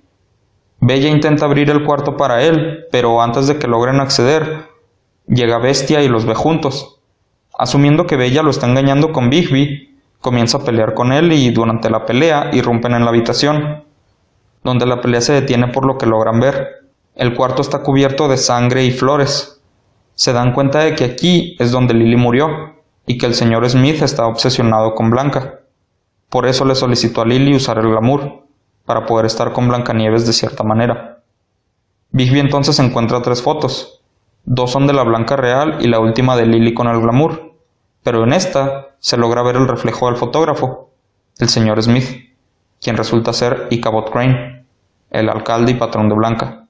Bella intenta abrir el cuarto para él, pero antes de que logren acceder, llega Bestia y los ve juntos. Asumiendo que Bella lo está engañando con Bigby, comienza a pelear con él y durante la pelea irrumpen en la habitación, donde la pelea se detiene por lo que logran ver. El cuarto está cubierto de sangre y flores se dan cuenta de que aquí es donde Lily murió y que el señor Smith está obsesionado con Blanca. Por eso le solicitó a Lily usar el glamour, para poder estar con Blancanieves de cierta manera. Bigby entonces encuentra tres fotos. Dos son de la Blanca real y la última de Lily con el glamour, pero en esta se logra ver el reflejo del fotógrafo, el señor Smith, quien resulta ser Ichabod Crane, el alcalde y patrón de Blanca.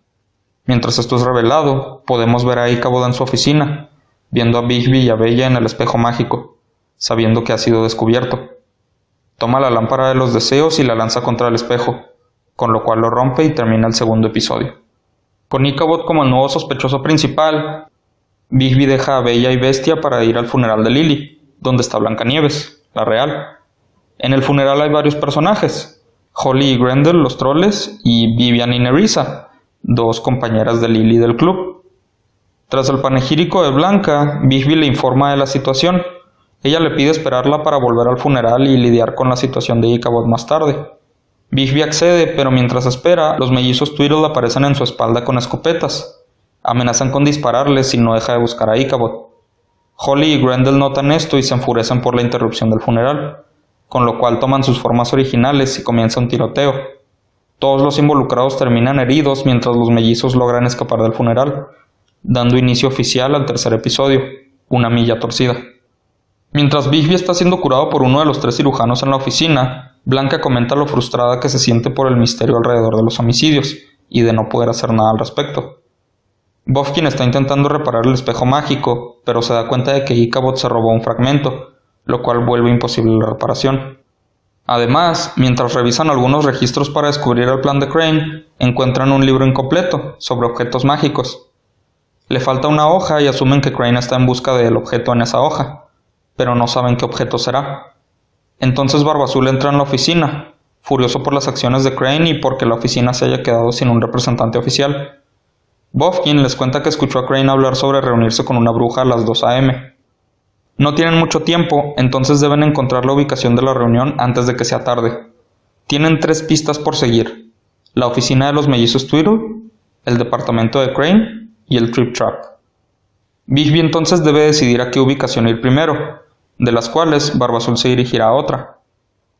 Mientras esto es revelado, podemos ver a Ichabod en su oficina, viendo a Bigby y a Bella en el espejo mágico, sabiendo que ha sido descubierto. Toma la lámpara de los deseos y la lanza contra el espejo, con lo cual lo rompe y termina el segundo episodio. Con Ichabod como el nuevo sospechoso principal, Bigby deja a Bella y Bestia para ir al funeral de Lily, donde está Blancanieves, la real. En el funeral hay varios personajes, Holly y Grendel, los troles, y Vivian y Nerissa, dos compañeras de Lily del club. Tras el panegírico de Blanca, Bigby le informa de la situación. Ella le pide esperarla para volver al funeral y lidiar con la situación de Ichabod más tarde. Bigby accede, pero mientras espera, los mellizos Twiddle aparecen en su espalda con escopetas. Amenazan con dispararle si no deja de buscar a Ichabod. Holly y Grendel notan esto y se enfurecen por la interrupción del funeral, con lo cual toman sus formas originales y comienza un tiroteo. Todos los involucrados terminan heridos mientras los mellizos logran escapar del funeral, dando inicio oficial al tercer episodio, Una milla torcida. Mientras Bigby está siendo curado por uno de los tres cirujanos en la oficina, Blanca comenta lo frustrada que se siente por el misterio alrededor de los homicidios y de no poder hacer nada al respecto. Bofkin está intentando reparar el espejo mágico, pero se da cuenta de que Ichabod se robó un fragmento, lo cual vuelve imposible la reparación. Además, mientras revisan algunos registros para descubrir el plan de Crane, encuentran un libro incompleto sobre objetos mágicos. Le falta una hoja y asumen que Crane está en busca del objeto en esa hoja, pero no saben qué objeto será. Entonces Barbazul entra en la oficina, furioso por las acciones de Crane y porque la oficina se haya quedado sin un representante oficial. Bofkin les cuenta que escuchó a Crane hablar sobre reunirse con una bruja a las 2 a.m. No tienen mucho tiempo, entonces deben encontrar la ubicación de la reunión antes de que sea tarde. Tienen tres pistas por seguir. La oficina de los mellizos Twiddle, el departamento de Crane y el Trip Trap. Bigby entonces debe decidir a qué ubicación ir primero, de las cuales Barbazul se dirigirá a otra.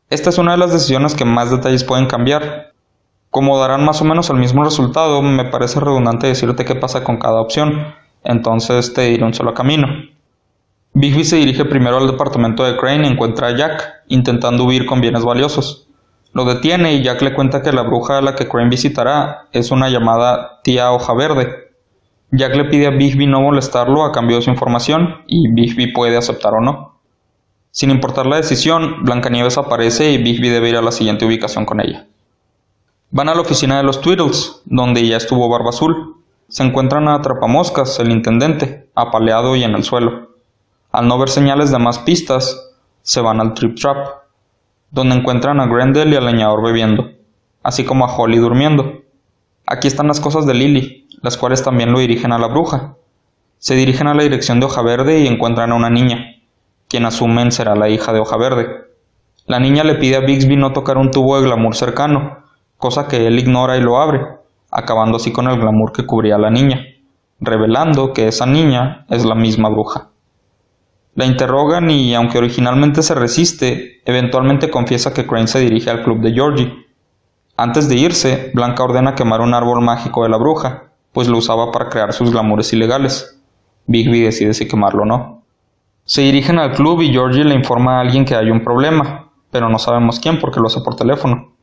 Esta es una de las decisiones que más detalles pueden cambiar. Como darán más o menos el mismo resultado, me parece redundante decirte qué pasa con cada opción, entonces te diré un solo camino. Bigby se dirige primero al departamento de Crane y encuentra a Jack, intentando huir con bienes valiosos. Lo detiene y Jack le cuenta que la bruja a la que Crane visitará es una llamada tía hoja verde. Jack le pide a Bigby no molestarlo a cambio de su información y Bigby puede aceptar o no. Sin importar la decisión, Blancanieves aparece y Bigby debe ir a la siguiente ubicación con ella. Van a la oficina de los Twiddles, donde ya estuvo Barba Azul. Se encuentran a Atrapamoscas, el intendente, apaleado y en el suelo. Al no ver señales de más pistas, se van al Trip Trap, donde encuentran a Grendel y al leñador bebiendo, así como a Holly durmiendo. Aquí están las cosas de Lily, las cuales también lo dirigen a la bruja. Se dirigen a la dirección de Hoja Verde y encuentran a una niña, quien asumen será la hija de Hoja Verde, La niña le pide a Bixby no tocar un tubo de glamour cercano, cosa que él ignora y lo abre, acabando así con el glamour que cubría a la niña, revelando que esa niña es la misma bruja. La interrogan y, aunque originalmente se resiste, eventualmente confiesa que Crane se dirige al club de Georgie. Antes de irse, Blanca ordena quemar un árbol mágico de la bruja, pues lo usaba para crear sus glamours ilegales. Bigby decide si quemarlo o no. Se dirigen al club y Georgie le informa a alguien que hay un problema, pero no sabemos quién porque lo hace por teléfono.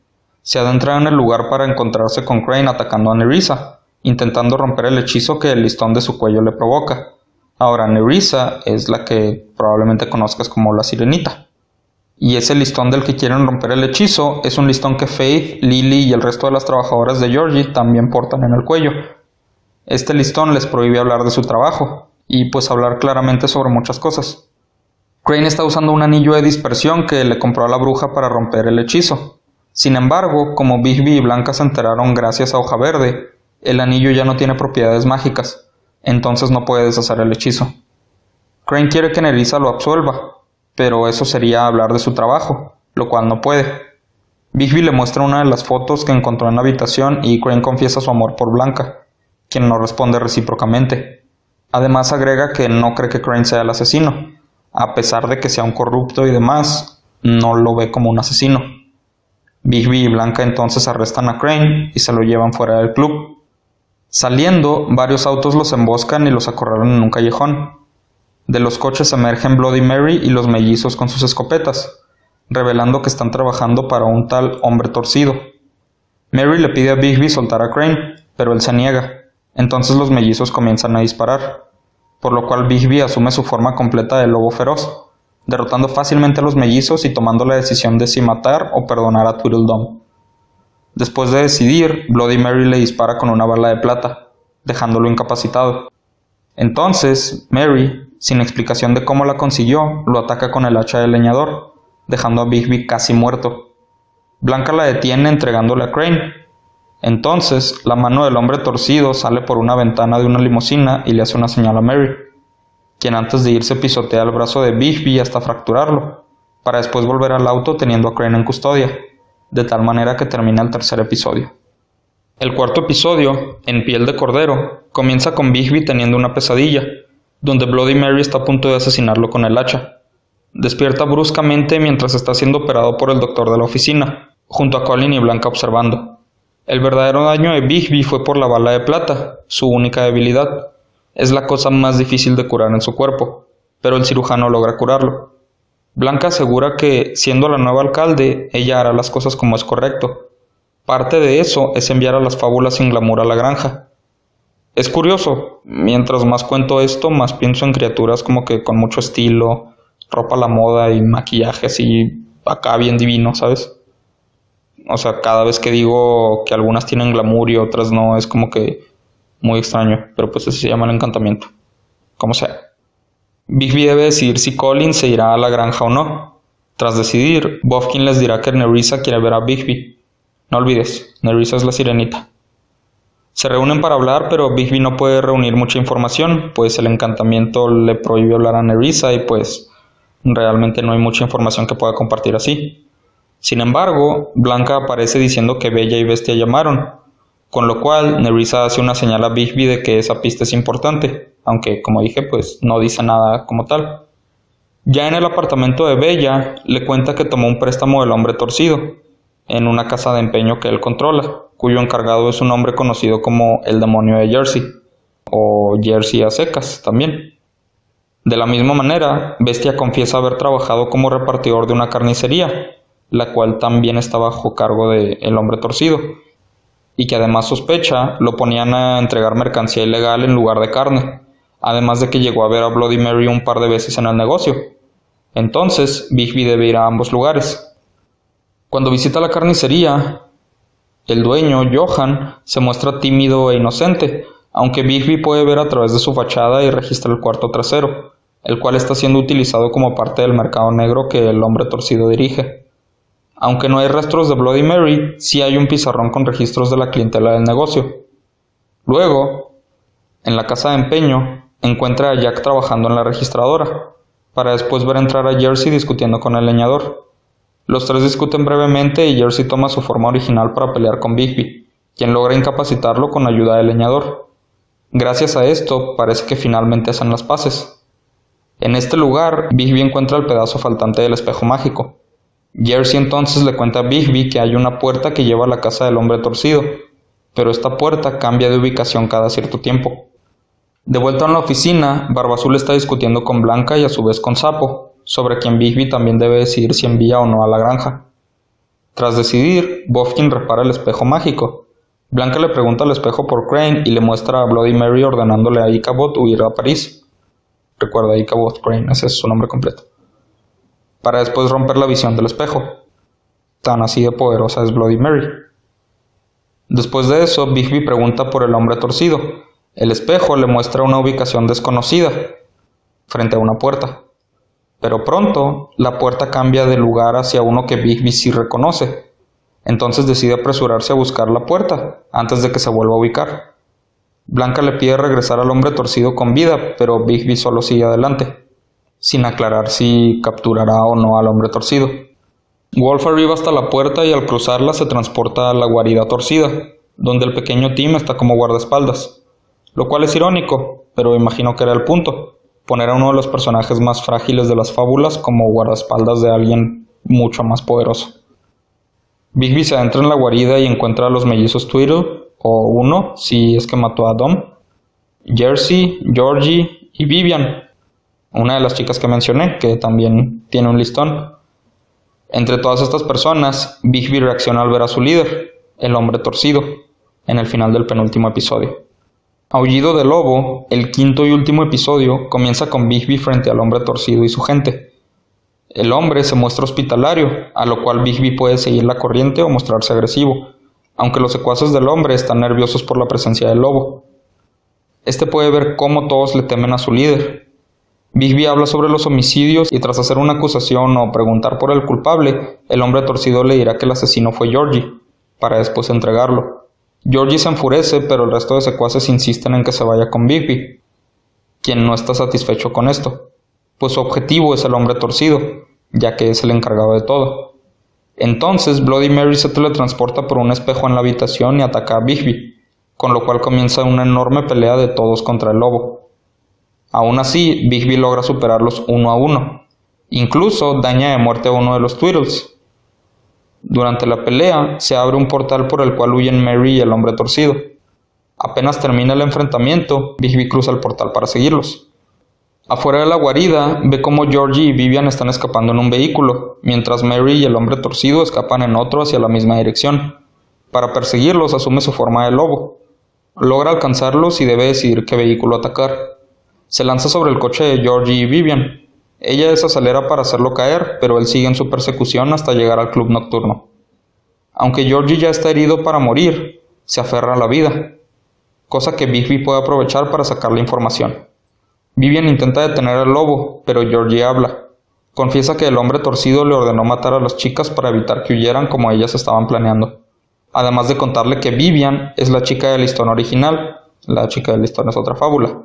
Se adentra en el lugar para encontrarse con Crane atacando a Nerissa, intentando romper el hechizo que el listón de su cuello le provoca. Ahora, Nerissa es la que probablemente conozcas como la sirenita. Y ese listón del que quieren romper el hechizo es un listón que Faith, Lily y el resto de las trabajadoras de Georgie también portan en el cuello. Este listón les prohíbe hablar de su trabajo, y pues hablar claramente sobre muchas cosas. Crane está usando un anillo de dispersión que le compró a la bruja para romper el hechizo. Sin embargo, como Bigby y Blanca se enteraron gracias a Hoja Verde, el anillo ya no tiene propiedades mágicas, entonces no puede deshacer el hechizo. Crane quiere que Nerissa lo absuelva, pero eso sería hablar de su trabajo, lo cual no puede. Bigby le muestra una de las fotos que encontró en la habitación y Crane confiesa su amor por Blanca, quien no responde recíprocamente. Además agrega que no cree que Crane sea el asesino, a pesar de que sea un corrupto y demás, no lo ve como un asesino. Bigby y Blanca entonces arrestan a Crane y se lo llevan fuera del club. Saliendo, varios autos los emboscan y los acorralan en un callejón. De los coches emergen Bloody Mary y los mellizos con sus escopetas, revelando que están trabajando para un tal hombre torcido. Mary le pide a Bigby soltar a Crane, pero él se niega. Entonces los mellizos comienzan a disparar, por lo cual Bigby asume su forma completa de lobo feroz, derrotando fácilmente a los mellizos y tomando la decisión de si matar o perdonar a Tweedledum. Después de decidir, Bloody Mary le dispara con una bala de plata, dejándolo incapacitado. Entonces, Mary, sin explicación de cómo la consiguió, lo ataca con el hacha del leñador, dejando a Bigby casi muerto. Blanca la detiene entregándole a Crane, entonces, la mano del hombre torcido sale por una ventana de una limusina y le hace una señal a Mary, quien antes de irse pisotea el brazo de Bigby hasta fracturarlo, para después volver al auto teniendo a Crane en custodia, de tal manera que termina el tercer episodio. El cuarto episodio, En piel de cordero, comienza con Bigby teniendo una pesadilla, donde Bloody Mary está a punto de asesinarlo con el hacha. Despierta bruscamente mientras está siendo operado por el doctor de la oficina, junto a Colin y Blanca observando. El verdadero daño de Bigby fue por la bala de plata, su única debilidad. Es la cosa más difícil de curar en su cuerpo, pero el cirujano logra curarlo. Blanca asegura que, siendo la nueva alcalde, ella hará las cosas como es correcto. Parte de eso es enviar a las fábulas sin glamour a la granja. Es curioso, mientras más cuento esto, más pienso en criaturas como que con mucho estilo, ropa a la moda y maquillaje así acá bien divino, ¿sabes? O sea, cada vez que digo que algunas tienen glamour y otras no, es como que muy extraño. Pero pues eso se llama el encantamiento. Como sea. Bigby debe decidir si Colin se irá a la granja o no. Tras decidir, Bofkin les dirá que Nerissa quiere ver a Bigby. No olvides, Nerissa es la sirenita. Se reúnen para hablar, pero Bigby no puede reunir mucha información, pues el encantamiento le prohíbe hablar a Nerissa y pues realmente no hay mucha información que pueda compartir así. Sin embargo, Blanca aparece diciendo que Bella y Bestia llamaron, con lo cual Nerissa hace una señal a Bigby de que esa pista es importante, aunque como dije, pues no dice nada como tal. Ya en el apartamento de Bella, le cuenta que tomó un préstamo del hombre torcido, en una casa de empeño que él controla, cuyo encargado es un hombre conocido como el demonio de Jersey, o Jersey a secas también. De la misma manera, Bestia confiesa haber trabajado como repartidor de una carnicería, la cual también está bajo cargo de el hombre torcido, y que además sospecha lo ponían a entregar mercancía ilegal en lugar de carne, además de que llegó a ver a Bloody Mary un par de veces en el negocio. Entonces, Bigby debe ir a ambos lugares. Cuando visita la carnicería, el dueño, Johan, se muestra tímido e inocente, aunque Bigby puede ver a través de su fachada y registra el cuarto trasero, el cual está siendo utilizado como parte del mercado negro que el hombre torcido dirige. Aunque no hay rastros de Bloody Mary, sí hay un pizarrón con registros de la clientela del negocio. Luego, en la casa de empeño, encuentra a Jack trabajando en la registradora, para después ver entrar a Jersey discutiendo con el leñador. Los tres discuten brevemente y Jersey toma su forma original para pelear con Bigby, quien logra incapacitarlo con ayuda del leñador. Gracias a esto, parece que finalmente hacen las paces. En este lugar, Bigby encuentra el pedazo faltante del espejo mágico. Jersey entonces le cuenta a Bigby que hay una puerta que lleva a la casa del hombre torcido, pero esta puerta cambia de ubicación cada cierto tiempo. De vuelta en la oficina, Barbazul está discutiendo con Blanca y a su vez con Sapo, sobre quien Bigby también debe decidir si envía o no a la granja. Tras decidir, Bofkin repara el espejo mágico. Blanca le pregunta al espejo por Crane y le muestra a Bloody Mary ordenándole a Icabod huir a París. Recuerda Icabod Crane, ese es su nombre completo. Para después romper la visión del espejo. Tan así de poderosa es Bloody Mary. Después de eso, Bigby pregunta por el hombre torcido. El espejo le muestra una ubicación desconocida, frente a una puerta. Pero pronto la puerta cambia de lugar hacia uno que Bigby sí reconoce. Entonces decide apresurarse a buscar la puerta antes de que se vuelva a ubicar. Blanca le pide regresar al hombre torcido con vida, pero Bigby solo sigue adelante, sin aclarar si capturará o no al hombre torcido. Wolf arriba hasta la puerta y al cruzarla se transporta a la guarida torcida, donde el pequeño Tim está como guardaespaldas, lo cual es irónico, pero imagino que era el punto poner a uno de los personajes más frágiles de las fábulas como guardaespaldas de alguien mucho más poderoso. Bigby se adentra en la guarida y encuentra a los mellizos Twiddle, o uno, si es que mató a Dom, Jersey, Georgie y Vivian, una de las chicas que mencioné, que también tiene un listón. Entre todas estas personas, Bigby reacciona al ver a su líder, el hombre torcido, en el final del penúltimo episodio. Aullido de Lobo, el quinto y último episodio, comienza con Bigby frente al hombre torcido y su gente. El hombre se muestra hospitalario, a lo cual Bigby puede seguir la corriente o mostrarse agresivo, aunque los secuaces del hombre están nerviosos por la presencia del lobo. Este puede ver cómo todos le temen a su líder. Bigby habla sobre los homicidios y tras hacer una acusación o preguntar por el culpable, el hombre torcido le dirá que el asesino fue Georgie, para después entregarlo. Georgie se enfurece, pero el resto de secuaces insisten en que se vaya con Bigby, quien no está satisfecho con esto, pues su objetivo es el hombre torcido, ya que es el encargado de todo. Entonces Bloody Mary se teletransporta por un espejo en la habitación y ataca a Bigby, con lo cual comienza una enorme pelea de todos contra el lobo. Aún así, Bigby logra superarlos uno a uno. Incluso daña de muerte a uno de los Twiddles, durante la pelea, se abre un portal por el cual huyen Mary y el hombre torcido. Apenas termina el enfrentamiento, Bigby cruza el portal para seguirlos. Afuera de la guarida, ve cómo Georgie y Vivian están escapando en un vehículo, mientras Mary y el hombre torcido escapan en otro hacia la misma dirección. Para perseguirlos asume su forma de lobo. Logra alcanzarlos y debe decidir qué vehículo atacar. Se lanza sobre el coche de Georgie y Vivian, ella desacelera para hacerlo caer, pero él sigue en su persecución hasta llegar al club nocturno. Aunque Georgie ya está herido para morir, se aferra a la vida, cosa que Bigby puede aprovechar para sacar la información. Vivian intenta detener al lobo, pero Georgie habla. Confiesa que el hombre torcido le ordenó matar a las chicas para evitar que huyeran como ellas estaban planeando. Además de contarle que Vivian es la chica del listón original, la chica del listón es otra fábula,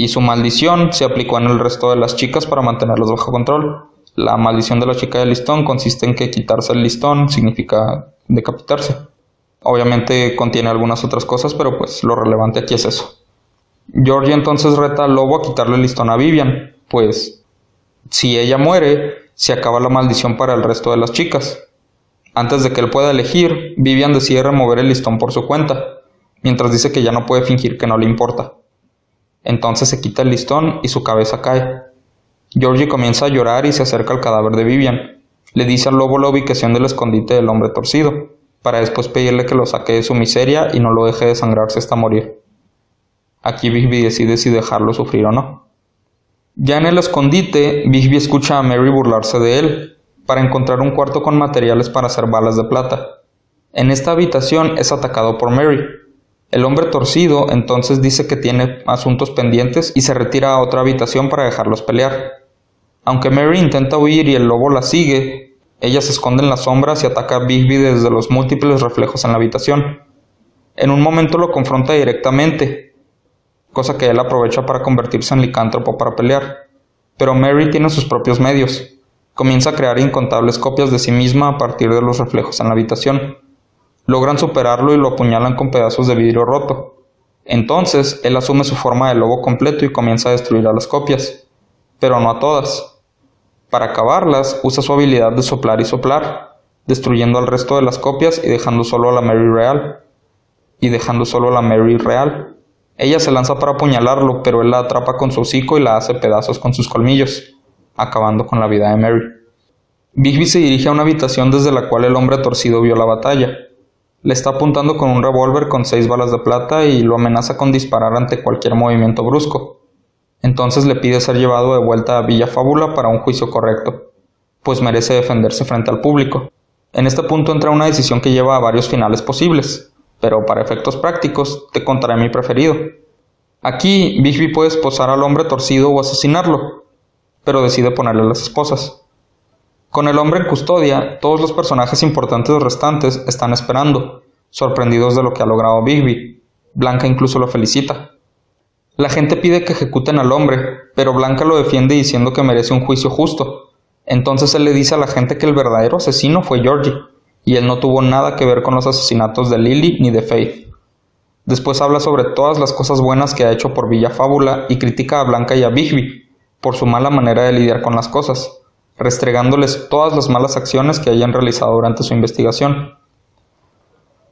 y su maldición se aplicó en el resto de las chicas para mantenerlos bajo control. La maldición de la chica del listón consiste en que quitarse el listón significa decapitarse. Obviamente contiene algunas otras cosas, pero pues lo relevante aquí es eso. Georgie entonces reta al lobo a quitarle el listón a Vivian, pues si ella muere, se acaba la maldición para el resto de las chicas. Antes de que él pueda elegir, Vivian decide remover el listón por su cuenta, mientras dice que ya no puede fingir que no le importa. Entonces se quita el listón y su cabeza cae. Georgie comienza a llorar y se acerca al cadáver de Vivian. Le dice al lobo la ubicación del escondite del hombre torcido, para después pedirle que lo saque de su miseria y no lo deje desangrarse hasta morir. Aquí Bigby decide si dejarlo sufrir o no. Ya en el escondite, Bigby escucha a Mary burlarse de él, para encontrar un cuarto con materiales para hacer balas de plata. En esta habitación es atacado por Mary, el hombre torcido entonces dice que tiene asuntos pendientes y se retira a otra habitación para dejarlos pelear. Aunque Mary intenta huir y el lobo la sigue, ella se esconde en las sombras y ataca a Bigby desde los múltiples reflejos en la habitación. En un momento lo confronta directamente, cosa que él aprovecha para convertirse en licántropo para pelear. Pero Mary tiene sus propios medios. comienza a crear incontables copias de sí misma a partir de los reflejos en la habitación. Logran superarlo y lo apuñalan con pedazos de vidrio roto. Entonces, él asume su forma de lobo completo y comienza a destruir a las copias, pero no a todas. Para acabarlas, usa su habilidad de soplar y soplar, destruyendo al resto de las copias y dejando solo a la Mary real. Y dejando solo a la Mary real. Ella se lanza para apuñalarlo, pero él la atrapa con su hocico y la hace pedazos con sus colmillos, acabando con la vida de Mary. Bigby se dirige a una habitación desde la cual el hombre torcido vio la batalla. Le está apuntando con un revólver con seis balas de plata y lo amenaza con disparar ante cualquier movimiento brusco. Entonces le pide ser llevado de vuelta a Villa Fábula para un juicio correcto, pues merece defenderse frente al público. En este punto entra una decisión que lleva a varios finales posibles, pero para efectos prácticos te contaré mi preferido. Aquí Bigby puede esposar al hombre torcido o asesinarlo, pero decide ponerle las esposas. Con el hombre en custodia, todos los personajes importantes restantes están esperando, sorprendidos de lo que ha logrado Bigby. Blanca incluso lo felicita. La gente pide que ejecuten al hombre, pero Blanca lo defiende diciendo que merece un juicio justo. Entonces él le dice a la gente que el verdadero asesino fue Georgie, y él no tuvo nada que ver con los asesinatos de Lily ni de Faith. Después habla sobre todas las cosas buenas que ha hecho por Villa Fábula y critica a Blanca y a Bigby por su mala manera de lidiar con las cosas restregándoles todas las malas acciones que hayan realizado durante su investigación.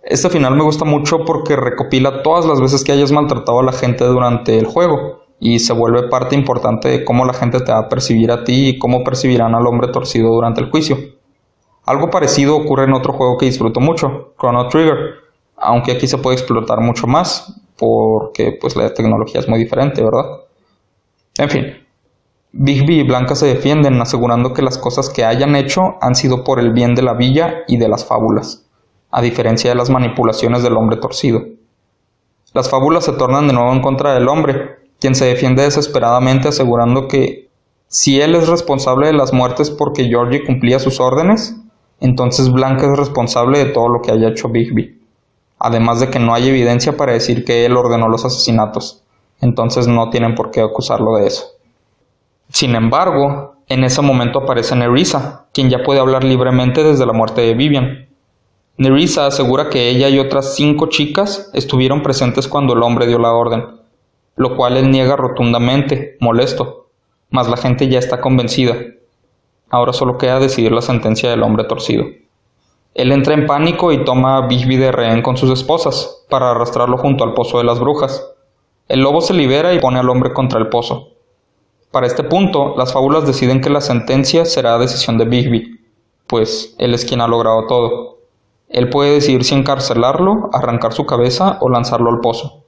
Este final me gusta mucho porque recopila todas las veces que hayas maltratado a la gente durante el juego y se vuelve parte importante de cómo la gente te va a percibir a ti y cómo percibirán al hombre torcido durante el juicio. Algo parecido ocurre en otro juego que disfruto mucho, Chrono Trigger, aunque aquí se puede explotar mucho más porque pues la tecnología es muy diferente, ¿verdad? En fin, Bigby y Blanca se defienden asegurando que las cosas que hayan hecho han sido por el bien de la villa y de las fábulas, a diferencia de las manipulaciones del hombre torcido. Las fábulas se tornan de nuevo en contra del hombre, quien se defiende desesperadamente asegurando que si él es responsable de las muertes porque Georgie cumplía sus órdenes, entonces Blanca es responsable de todo lo que haya hecho Bigby. Además de que no hay evidencia para decir que él ordenó los asesinatos, entonces no tienen por qué acusarlo de eso. Sin embargo, en ese momento aparece Nerissa, quien ya puede hablar libremente desde la muerte de Vivian. Nerissa asegura que ella y otras cinco chicas estuvieron presentes cuando el hombre dio la orden, lo cual él niega rotundamente, molesto, mas la gente ya está convencida. Ahora solo queda decidir la sentencia del hombre torcido. Él entra en pánico y toma a Bigby de rehén con sus esposas, para arrastrarlo junto al pozo de las brujas. El lobo se libera y pone al hombre contra el pozo. Para este punto, las fábulas deciden que la sentencia será decisión de Bigby, pues él es quien ha logrado todo. Él puede decidir si encarcelarlo, arrancar su cabeza o lanzarlo al pozo.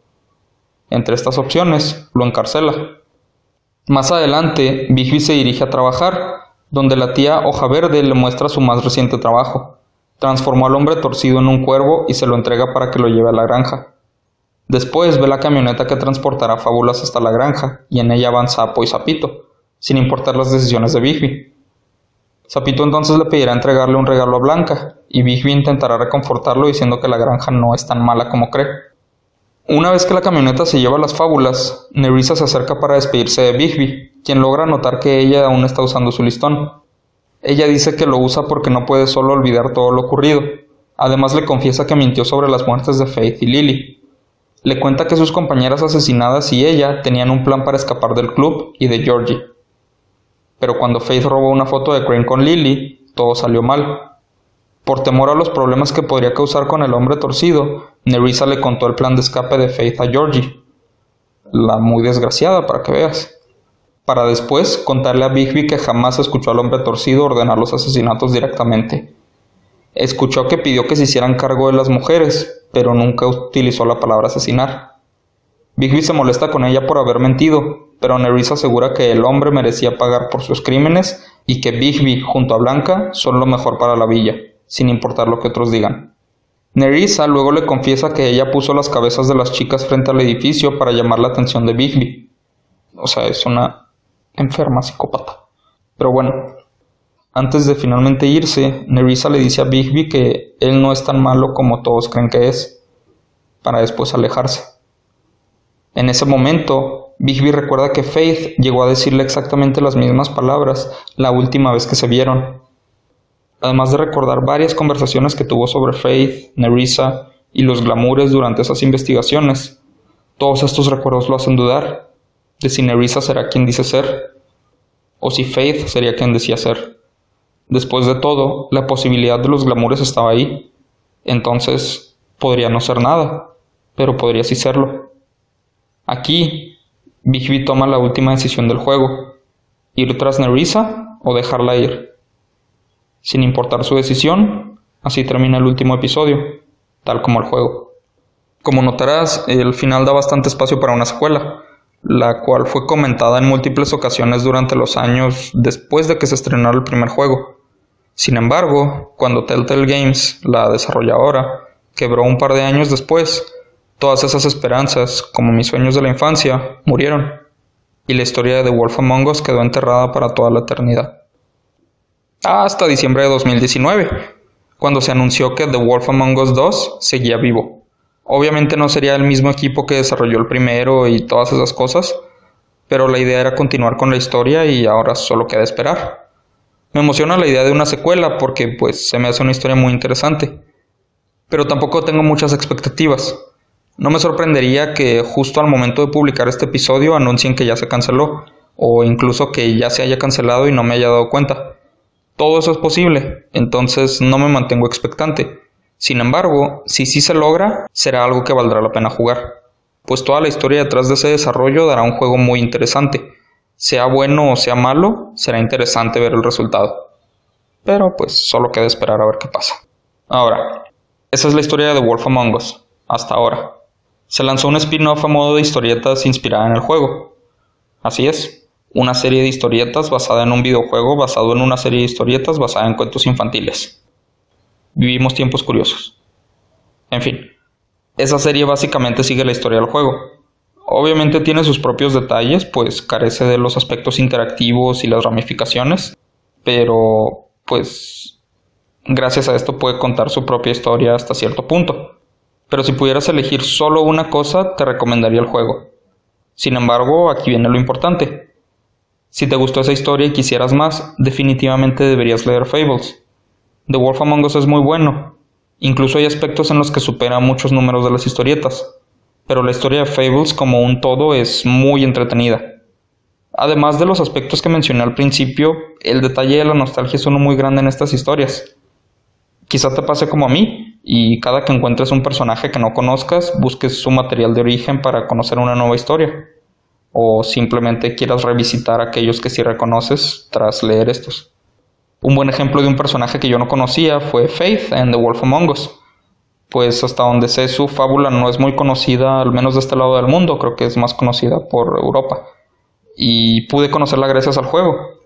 Entre estas opciones, lo encarcela. Más adelante, Bigby se dirige a trabajar, donde la tía Hoja Verde le muestra su más reciente trabajo. Transformó al hombre torcido en un cuervo y se lo entrega para que lo lleve a la granja. Después ve la camioneta que transportará Fábulas hasta la granja, y en ella van Sapo y Sapito, sin importar las decisiones de Bigby. Sapito entonces le pedirá entregarle un regalo a Blanca, y Bigby intentará reconfortarlo diciendo que la granja no es tan mala como cree. Una vez que la camioneta se lleva las fábulas, Nerissa se acerca para despedirse de Bigby, quien logra notar que ella aún está usando su listón. Ella dice que lo usa porque no puede solo olvidar todo lo ocurrido. Además le confiesa que mintió sobre las muertes de Faith y Lily, le cuenta que sus compañeras asesinadas y ella tenían un plan para escapar del club y de Georgie. Pero cuando Faith robó una foto de Crane con Lily, todo salió mal. Por temor a los problemas que podría causar con el hombre torcido, Nerissa le contó el plan de escape de Faith a Georgie. La muy desgraciada, para que veas. Para después contarle a Bigby que jamás escuchó al hombre torcido ordenar los asesinatos directamente. Escuchó que pidió que se hicieran cargo de las mujeres, pero nunca utilizó la palabra asesinar. Bigby se molesta con ella por haber mentido, pero Nerissa asegura que el hombre merecía pagar por sus crímenes y que Bigby junto a Blanca son lo mejor para la villa, sin importar lo que otros digan. Nerissa luego le confiesa que ella puso las cabezas de las chicas frente al edificio para llamar la atención de Bigby. O sea, es una enferma psicópata. Pero bueno, antes de finalmente irse, Nerissa le dice a Bigby que él no es tan malo como todos creen que es, para después alejarse. En ese momento, Bigby recuerda que Faith llegó a decirle exactamente las mismas palabras la última vez que se vieron. Además de recordar varias conversaciones que tuvo sobre Faith, Nerissa y los glamours durante esas investigaciones, todos estos recuerdos lo hacen dudar de si Nerissa será quien dice ser o si Faith sería quien decía ser. Después de todo, la posibilidad de los glamours estaba ahí. Entonces, podría no ser nada, pero podría sí serlo. Aquí, Bigby toma la última decisión del juego, ir tras Nerissa o dejarla ir. Sin importar su decisión, así termina el último episodio, tal como el juego. Como notarás, el final da bastante espacio para una secuela, la cual fue comentada en múltiples ocasiones durante los años después de que se estrenara el primer juego. Sin embargo, cuando Telltale Games, la desarrolladora, quebró un par de años después, todas esas esperanzas, como mis sueños de la infancia, murieron, y la historia de The Wolf Among Us quedó enterrada para toda la eternidad. Hasta diciembre de 2019, cuando se anunció que The Wolf Among Us 2 seguía vivo. Obviamente no sería el mismo equipo que desarrolló el primero y todas esas cosas, pero la idea era continuar con la historia y ahora solo queda esperar. Me emociona la idea de una secuela porque pues se me hace una historia muy interesante, pero tampoco tengo muchas expectativas. No me sorprendería que justo al momento de publicar este episodio anuncien que ya se canceló, o incluso que ya se haya cancelado y no me haya dado cuenta. Todo eso es posible, entonces no me mantengo expectante. Sin embargo, si sí se logra, será algo que valdrá la pena jugar, pues toda la historia detrás de ese desarrollo dará un juego muy interesante. Sea bueno o sea malo, será interesante ver el resultado. Pero pues solo queda esperar a ver qué pasa. Ahora, esa es la historia de Wolf Among Us, hasta ahora. Se lanzó un spin-off a modo de historietas inspirada en el juego. Así es, una serie de historietas basada en un videojuego basado en una serie de historietas basada en cuentos infantiles vivimos tiempos curiosos. En fin, esa serie básicamente sigue la historia del juego. Obviamente tiene sus propios detalles, pues carece de los aspectos interactivos y las ramificaciones, pero pues gracias a esto puede contar su propia historia hasta cierto punto. Pero si pudieras elegir solo una cosa, te recomendaría el juego. Sin embargo, aquí viene lo importante. Si te gustó esa historia y quisieras más, definitivamente deberías leer Fables. The Wolf Among Us es muy bueno. Incluso hay aspectos en los que supera muchos números de las historietas. Pero la historia de Fables como un todo es muy entretenida. Además de los aspectos que mencioné al principio, el detalle de la nostalgia es uno muy grande en estas historias. Quizá te pase como a mí, y cada que encuentres un personaje que no conozcas, busques su material de origen para conocer una nueva historia. O simplemente quieras revisitar aquellos que sí reconoces tras leer estos. Un buen ejemplo de un personaje que yo no conocía fue Faith en The Wolf Among Us. Pues hasta donde sé su fábula no es muy conocida, al menos de este lado del mundo, creo que es más conocida por Europa. Y pude conocerla gracias al juego.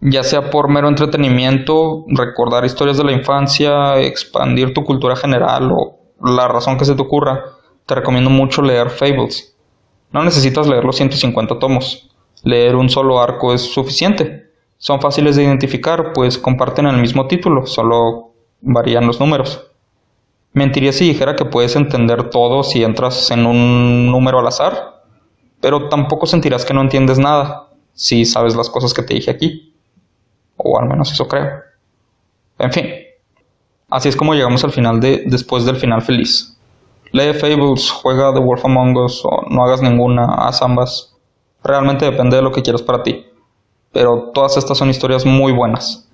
Ya sea por mero entretenimiento, recordar historias de la infancia, expandir tu cultura general o la razón que se te ocurra, te recomiendo mucho leer Fables. No necesitas leer los 150 tomos. Leer un solo arco es suficiente. Son fáciles de identificar, pues comparten el mismo título, solo varían los números. Mentiría si dijera que puedes entender todo si entras en un número al azar, pero tampoco sentirás que no entiendes nada si sabes las cosas que te dije aquí. O al menos eso creo. En fin, así es como llegamos al final de después del final feliz. Lee Fables, juega The Wolf Among Us o no hagas ninguna, haz ambas. Realmente depende de lo que quieras para ti pero todas estas son historias muy buenas.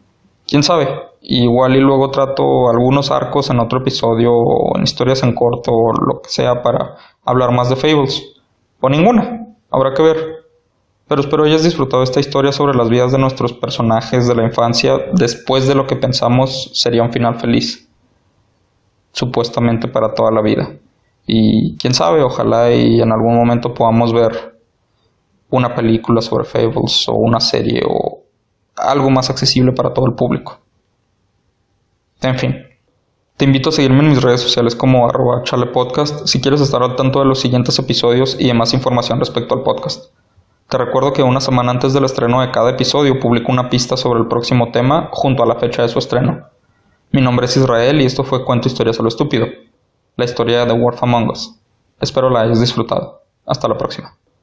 ¿Quién sabe? Igual y luego trato algunos arcos en otro episodio o en historias en corto o lo que sea para hablar más de Fables. O ninguna, habrá que ver. Pero espero hayas disfrutado esta historia sobre las vidas de nuestros personajes de la infancia después de lo que pensamos sería un final feliz. Supuestamente para toda la vida. Y quién sabe, ojalá y en algún momento podamos ver una película sobre Fables o una serie o algo más accesible para todo el público. En fin, te invito a seguirme en mis redes sociales como arroba chalepodcast si quieres estar al tanto de los siguientes episodios y de más información respecto al podcast. Te recuerdo que una semana antes del estreno de cada episodio publico una pista sobre el próximo tema junto a la fecha de su estreno. Mi nombre es Israel y esto fue Cuento Historias a lo Estúpido, la historia de The Wolf Among Us. Espero la hayas disfrutado. Hasta la próxima.